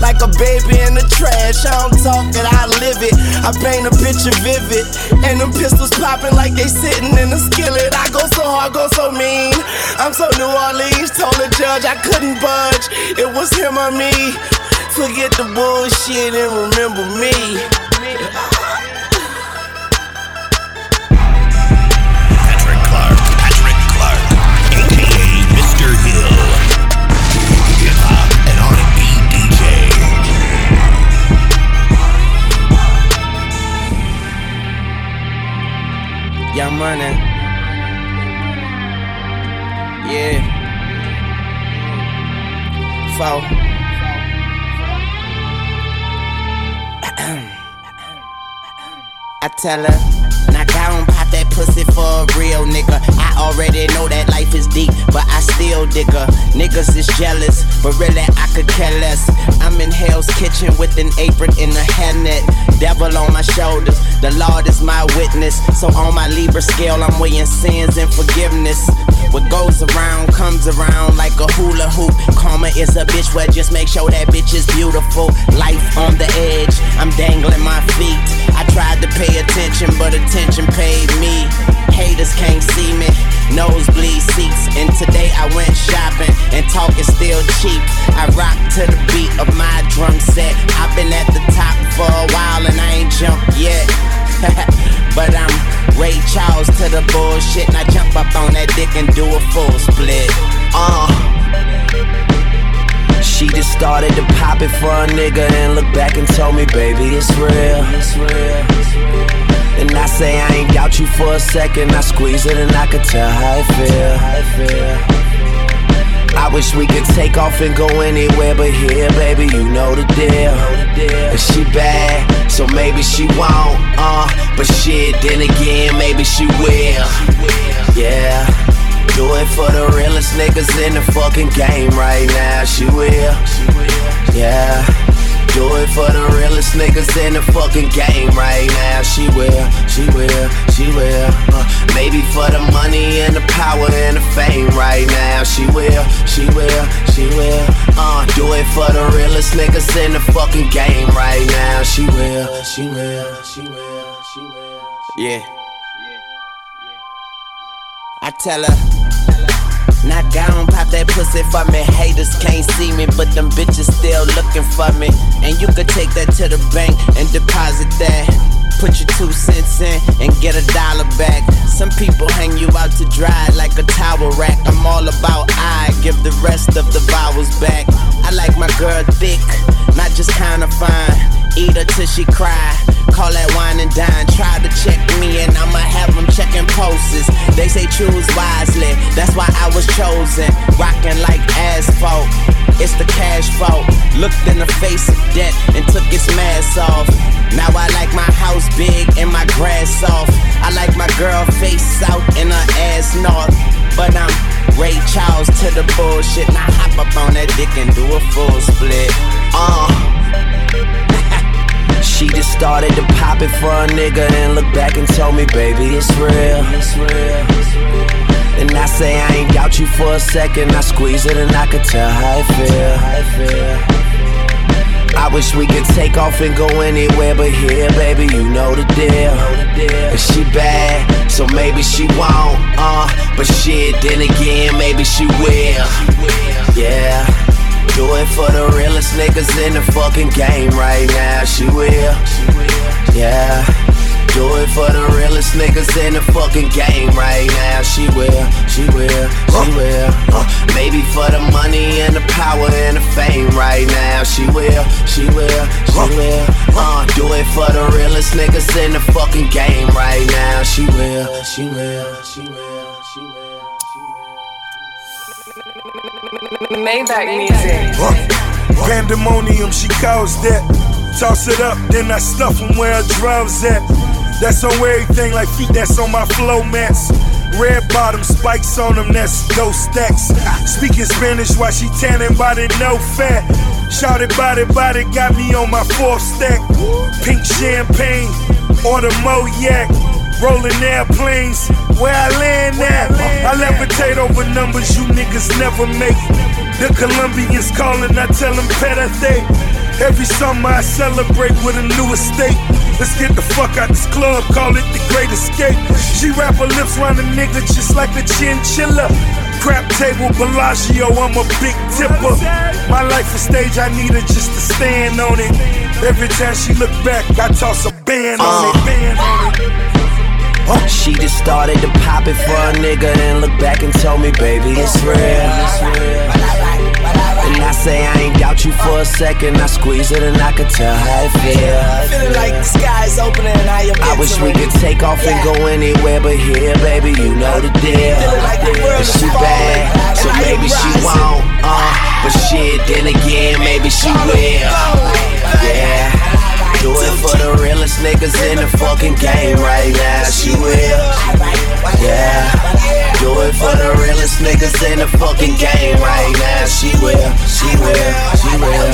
like a baby in the trash. I don't talk it, I live it. I paint a picture vivid. And them pistols popping like they sitting in a skillet. I go so hard, go so mean. I'm so New Orleans, told the judge I couldn't budge. It was him or me. Forget the bullshit and remember me. Young money. Yeah. Four. I tell her, knock down, pop that pussy for a real nigga. I already know that life is deep, but I still dig her. Niggas is jealous, but really I could care less. I'm in Hell's Kitchen with an apron and a hairnet. Devil on my shoulders, the Lord is my witness. So on my Libra scale, I'm weighing sins and forgiveness. What goes around comes around like a hula hoop. Karma is a bitch, well, just make sure that bitch is beautiful. Life on the edge, I'm dangling my feet. I tried to pay attention, but attention paid me. Haters can't see me, nosebleed seats. And today I went shopping, and talk is still cheap. I rock to the beat of my drum set. I've been at the top for a while, and I ain't jumped yet. but I'm Ray Charles to the bullshit, and I jump up on that dick and do a full split. Uh. She just started to pop it for a nigga and look back and told me, baby, it's real. It's real. And I say I ain't doubt you for a second. I squeeze it and I could tell how it feel. I wish we could take off and go anywhere, but here, baby, you know the deal. And she bad, so maybe she won't, uh. But shit, then again, maybe she will. Yeah. Do it for the realest niggas in the fucking game right now. She will. Yeah. Do it for the realest niggas in the fucking game right now. She will, she will, she will. Uh, maybe for the money and the power and the fame right now. She will, she will, she will. Uh, do it for the realest niggas in the fucking game right now. She will, she will, she will, she will. Yeah. I tell her, knock down, pop that pussy for me. Haters can't see me, but them bitches still looking for me. And you could take that to the bank and deposit that. Put your two cents in and get a dollar back. Some people hang you out to dry like a towel rack. I'm all about I give the rest of the vowels back. I like my girl thick, not just kinda fine. Eat her till she cry. Call that wine and dine. Try to check me and I'ma have them checking pulses. They say choose wisely, that's why I was chosen. Rocking like asphalt, it's the cash fault. Looked in the face of death and took its mask off. Now I like my house big and my grass off. I like my girl face south and her ass north. But I'm Ray Charles to the bullshit. Now hop up on that dick and do a full split. Uh. She just started to pop it for a nigga and look back and told me, baby, it's real. It's real. And I say I ain't doubt you for a second. I squeeze it and I could tell how it feel. I wish we could take off and go anywhere but here, baby, you know the deal. She bad, so maybe she won't, uh, but shit, then again, maybe she will. Yeah, do it for the realest niggas in the fucking game right now, she will. Yeah. Do it for the realest niggas in the fucking game right now. She will, she will, she will. Uh, maybe for the money and the power and the fame right now. She will, she will, she will. Uh, do it for the realest niggas in the fucking game right now. She will, she will, she will, she will. Maybach music. Pandemonium, she calls that. Toss it up, then I stuff 'em where her drums at. That's on everything like feet that's on my flow mats. Red bottom spikes on them, that's those stacks. Speaking Spanish while she tanning body, no fat. Shouted body, body, got me on my fourth stack. Pink champagne, or the Moyak. Rolling airplanes, where I land at. I levitate over numbers you niggas never make. The Colombians calling, I tell them pedate. Every summer I celebrate with a new estate. Let's get the fuck out this club, call it the great escape. She wrap her lips around a nigga just like a chinchilla. Crap table, Bellagio, I'm a big tipper. My life is stage, I need her just to stand on it. Every time she look back, I toss a band on it, band on it. She just started to pop it for a nigga and look back and told me, baby, it's real. It's real. And I say I ain't doubt you for a second. I squeeze it and I could tell how it feel. Feeling like the sky's opening and I am I wish we could take off and go anywhere but here, baby. You know the deal. And she bad, so maybe she won't. Uh, but shit, then again, maybe she will. Yeah. Do it for the realest niggas in the fucking game right now. She will. Yeah. Do it for the realest niggas in the fucking game right now. She will. She will. She will.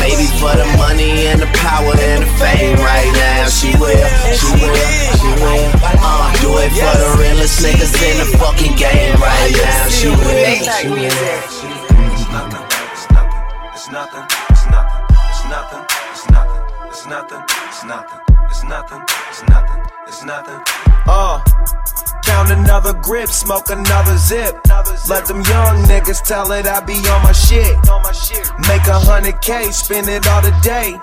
Maybe for the money and the power and the fame right now. She will. She will. She will. Uh, do it for the realest niggas in the fucking game right now. She will. She will. Nothing, it's nothing, it's nothing, it's nothing, it's nothing. Uh, count another grip, smoke another zip. Let them young niggas tell it I be on my shit. Make a hundred K, spend it all day.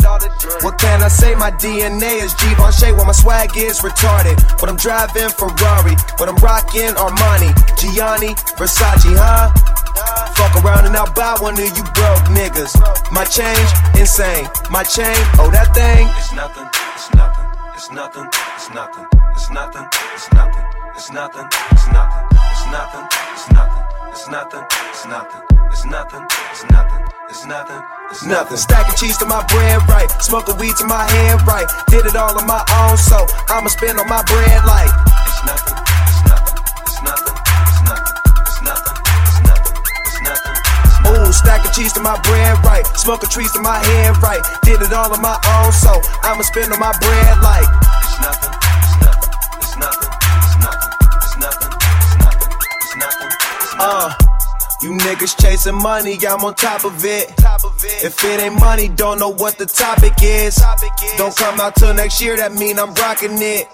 What can I say? My DNA is Givenchy, while my swag is retarded. But I'm driving Ferrari, but I'm rocking Armani, Gianni, Versace, huh? Fuck around and I'll buy one of you broke niggas. My change, insane. My chain, oh that thing. It's nothing, it's nothing, it's nothing, it's nothing, it's nothing, it's nothing, it's nothing, it's nothing, it's nothing, it's nothing, it's nothing, it's nothing, it's nothing, it's nothing, it's nothing, it's Nothing. Stacking cheese to my bread right. Smoking weed to my hand right. Did it all on my own, so I'ma spend on my bread like. It's nothing, it's nothing, it's nothing, Ooh, stacking cheese to my bread right. Smoking trees to my hand right. Did it all on my own, so I'ma spend on my bread like. It's nothing, it's nothing, it's nothing, it's nothing, it's nothing, it's nothing, it's nothing, it's nothing. Uh, you niggas chasing money, I'm on top of it. If it ain't money, don't know what the topic is. Don't come out till next year, that mean I'm rocking it.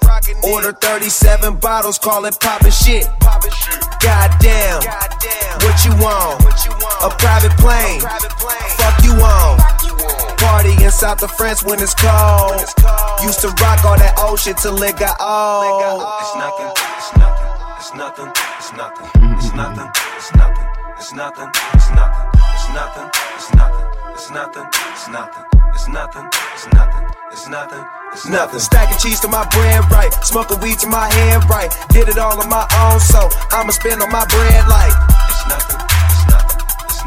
Order 37 bottles, call it poppin' shit. Goddamn, what you want? A private plane. Fuck you on. Party in South of France when it's cold. Used to rock all that old shit till it got old. It's nothing, it's nothing, it's nothing, it's nothing, it's nothing, it's nothing, it's nothing, it's nothing, it's nothing, it's nothing, it's nothing, it's nothing, it's nothing, it's nothing, it's nothing, it's Nothing. Stacking cheese to my bread right. Smoking weed to my hand right. Did it all on my own, so I'ma spend on my bread like. It's nothing, it's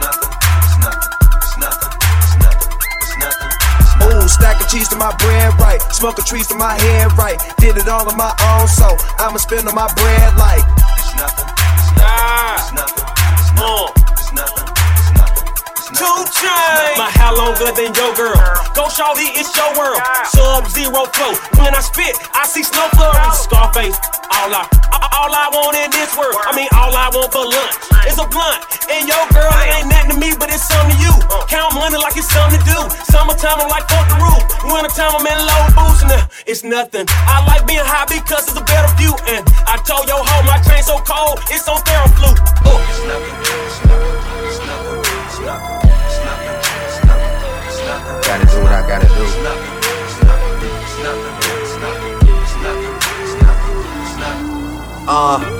nothing, it's nothing, it's nothing, it's nothing, it's nothing, it's nothing, it's nothing. Ooh, stacking cheese to my bread right. Smoking trees to my hand right. Did it all on my own, so I'ma spend on my bread like. It's nothing, it's nothing, ah. it's nothing, it's nothing, it's nothing, it's nothing, it's 2 Chainz. My hair longer than your girl. Go shawty, it's your world. Sub zero flow. When I spit, I see snow flurries. Scarface, all I, all I want in this world. I mean, all I want for lunch is a blunt. And your girl, it ain't nothing to me, but it's something to you. Count money like it's something to do. Summertime, I'm like fuck the roof. Wintertime, I'm in low boots, and uh, it's nothing. I like being high because it's a better view. And I told your hoe my train so cold, it's on Theraflu. Oh. It's nothing. It's nothing. It's nothing. It's nothing. Gotta do what I gotta do. Nothing.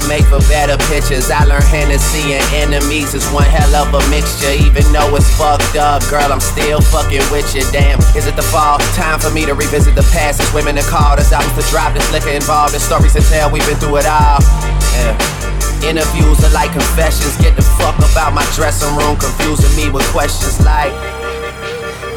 make for better pictures. I learned Hennessy and enemies is one hell of a mixture. Even though it's fucked up, girl, I'm still fucking with you. Damn, is it the fall? Time for me to revisit the past. It's women that call us albums to drop. This liquor involved. There's stories to tell. We've been through it all. Yeah. Interviews are like confessions. Get the fuck about my dressing room, confusing me with questions like.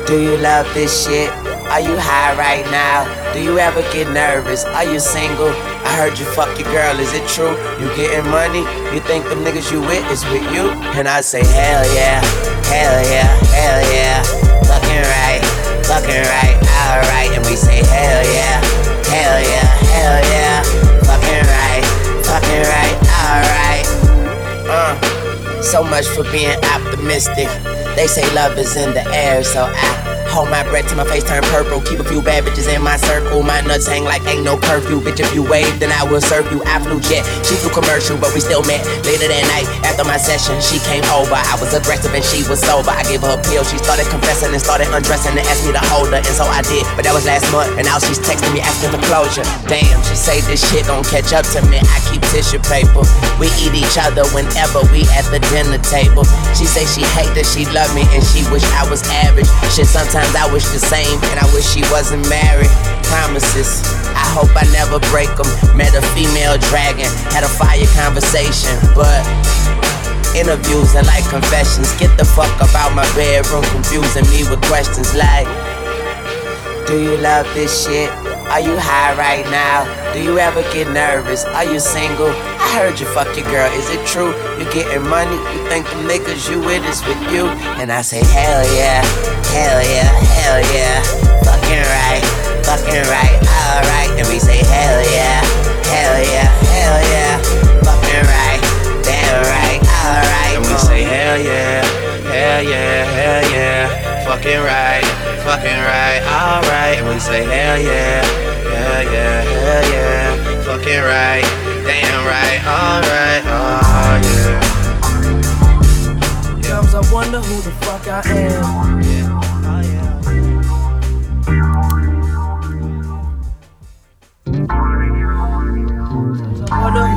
Do you love this shit? Are you high right now? Do you ever get nervous? Are you single? I heard you fuck your girl, is it true? You getting money? You think the niggas you with is with you? And I say, hell yeah, hell yeah, hell yeah. Fucking right, fucking right, alright. And we say, hell yeah, hell yeah, hell yeah. Fucking right, fucking right, alright. Uh, so much for being optimistic. They say love is in the air, so I hold my breath till my face turn purple. Keep a few bad bitches in my circle. My nuts hang like ain't no curfew. Bitch, if you wave, then I will serve you. I flew jet, she flew commercial, but we still met. Later that night, after my session, she came over. I was aggressive and she was sober. I gave her a pill. She started confessing and started undressing and asked me to hold her, and so I did. But that was last month, and now she's texting me asking for closure. Damn, she say this shit don't catch up to me. I keep tissue paper. We eat each other whenever we at the dinner table. She say she hate that she love me and she wish I was average. Shit, sometimes I wish the same and I wish she wasn't married. Promises, I hope I never break them. Met a female dragon, had a fire conversation, but interviews and like confessions. Get the fuck about my bedroom, confusing me with questions like, Do you love this shit? Are you high right now? Do you ever get nervous? Are you single? I heard you fuck your girl. Is it true? You getting money? You think the niggas you with is with you? And I say, hell yeah, hell yeah, hell yeah. Fucking right, fucking right, alright. And we say, hell yeah, hell yeah, hell yeah. Fucking right, damn right, alright. And we say, hell yeah, hell yeah, hell yeah. Fucking right, fucking right, alright. And we say, hell yeah, hell yeah, hell yeah. Fucking right, damn right, alright, oh yeah. Sometimes I wonder who the fuck I am. Oh, I wonder who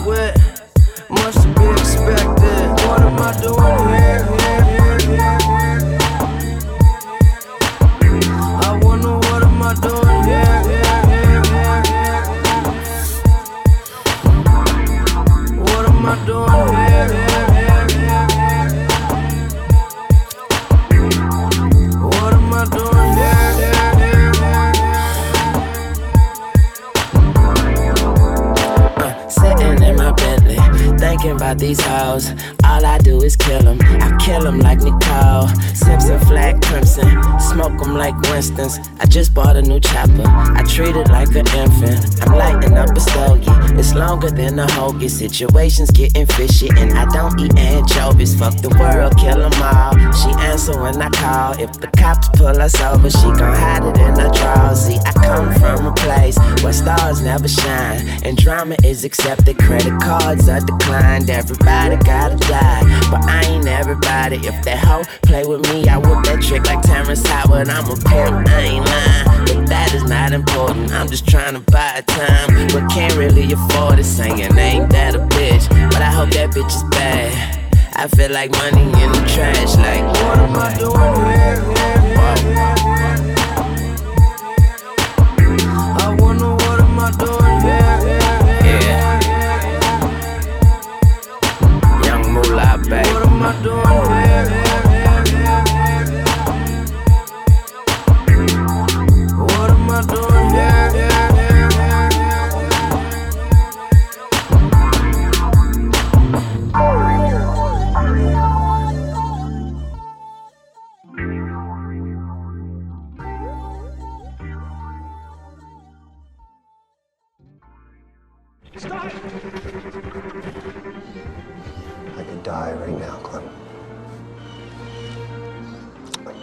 with much to be expected. What am I doing here? Just bought a new chopper. I treat it like an infant. I'm longer than a hoagie. Situations getting fishy, and I don't eat anchovies. Fuck the world, kill them all. She answer when I call. If the cops pull us over, she gon' hide it in her drawers. See, I come from a place where stars never shine, and drama is accepted. Credit cards are declined. Everybody gotta die, but I ain't everybody. If that hoe play with me, I whip that trick like Terrence Howard. I'm a pimp, I ain't lying, but that is not important. I'm just trying to buy time, but can't really afford Saying ain't that a bitch, but I hope that bitch is bad. I feel like money in the trash, like what am I doing here? Doing? Yeah. Young Mula. What am I doing here?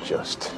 Just.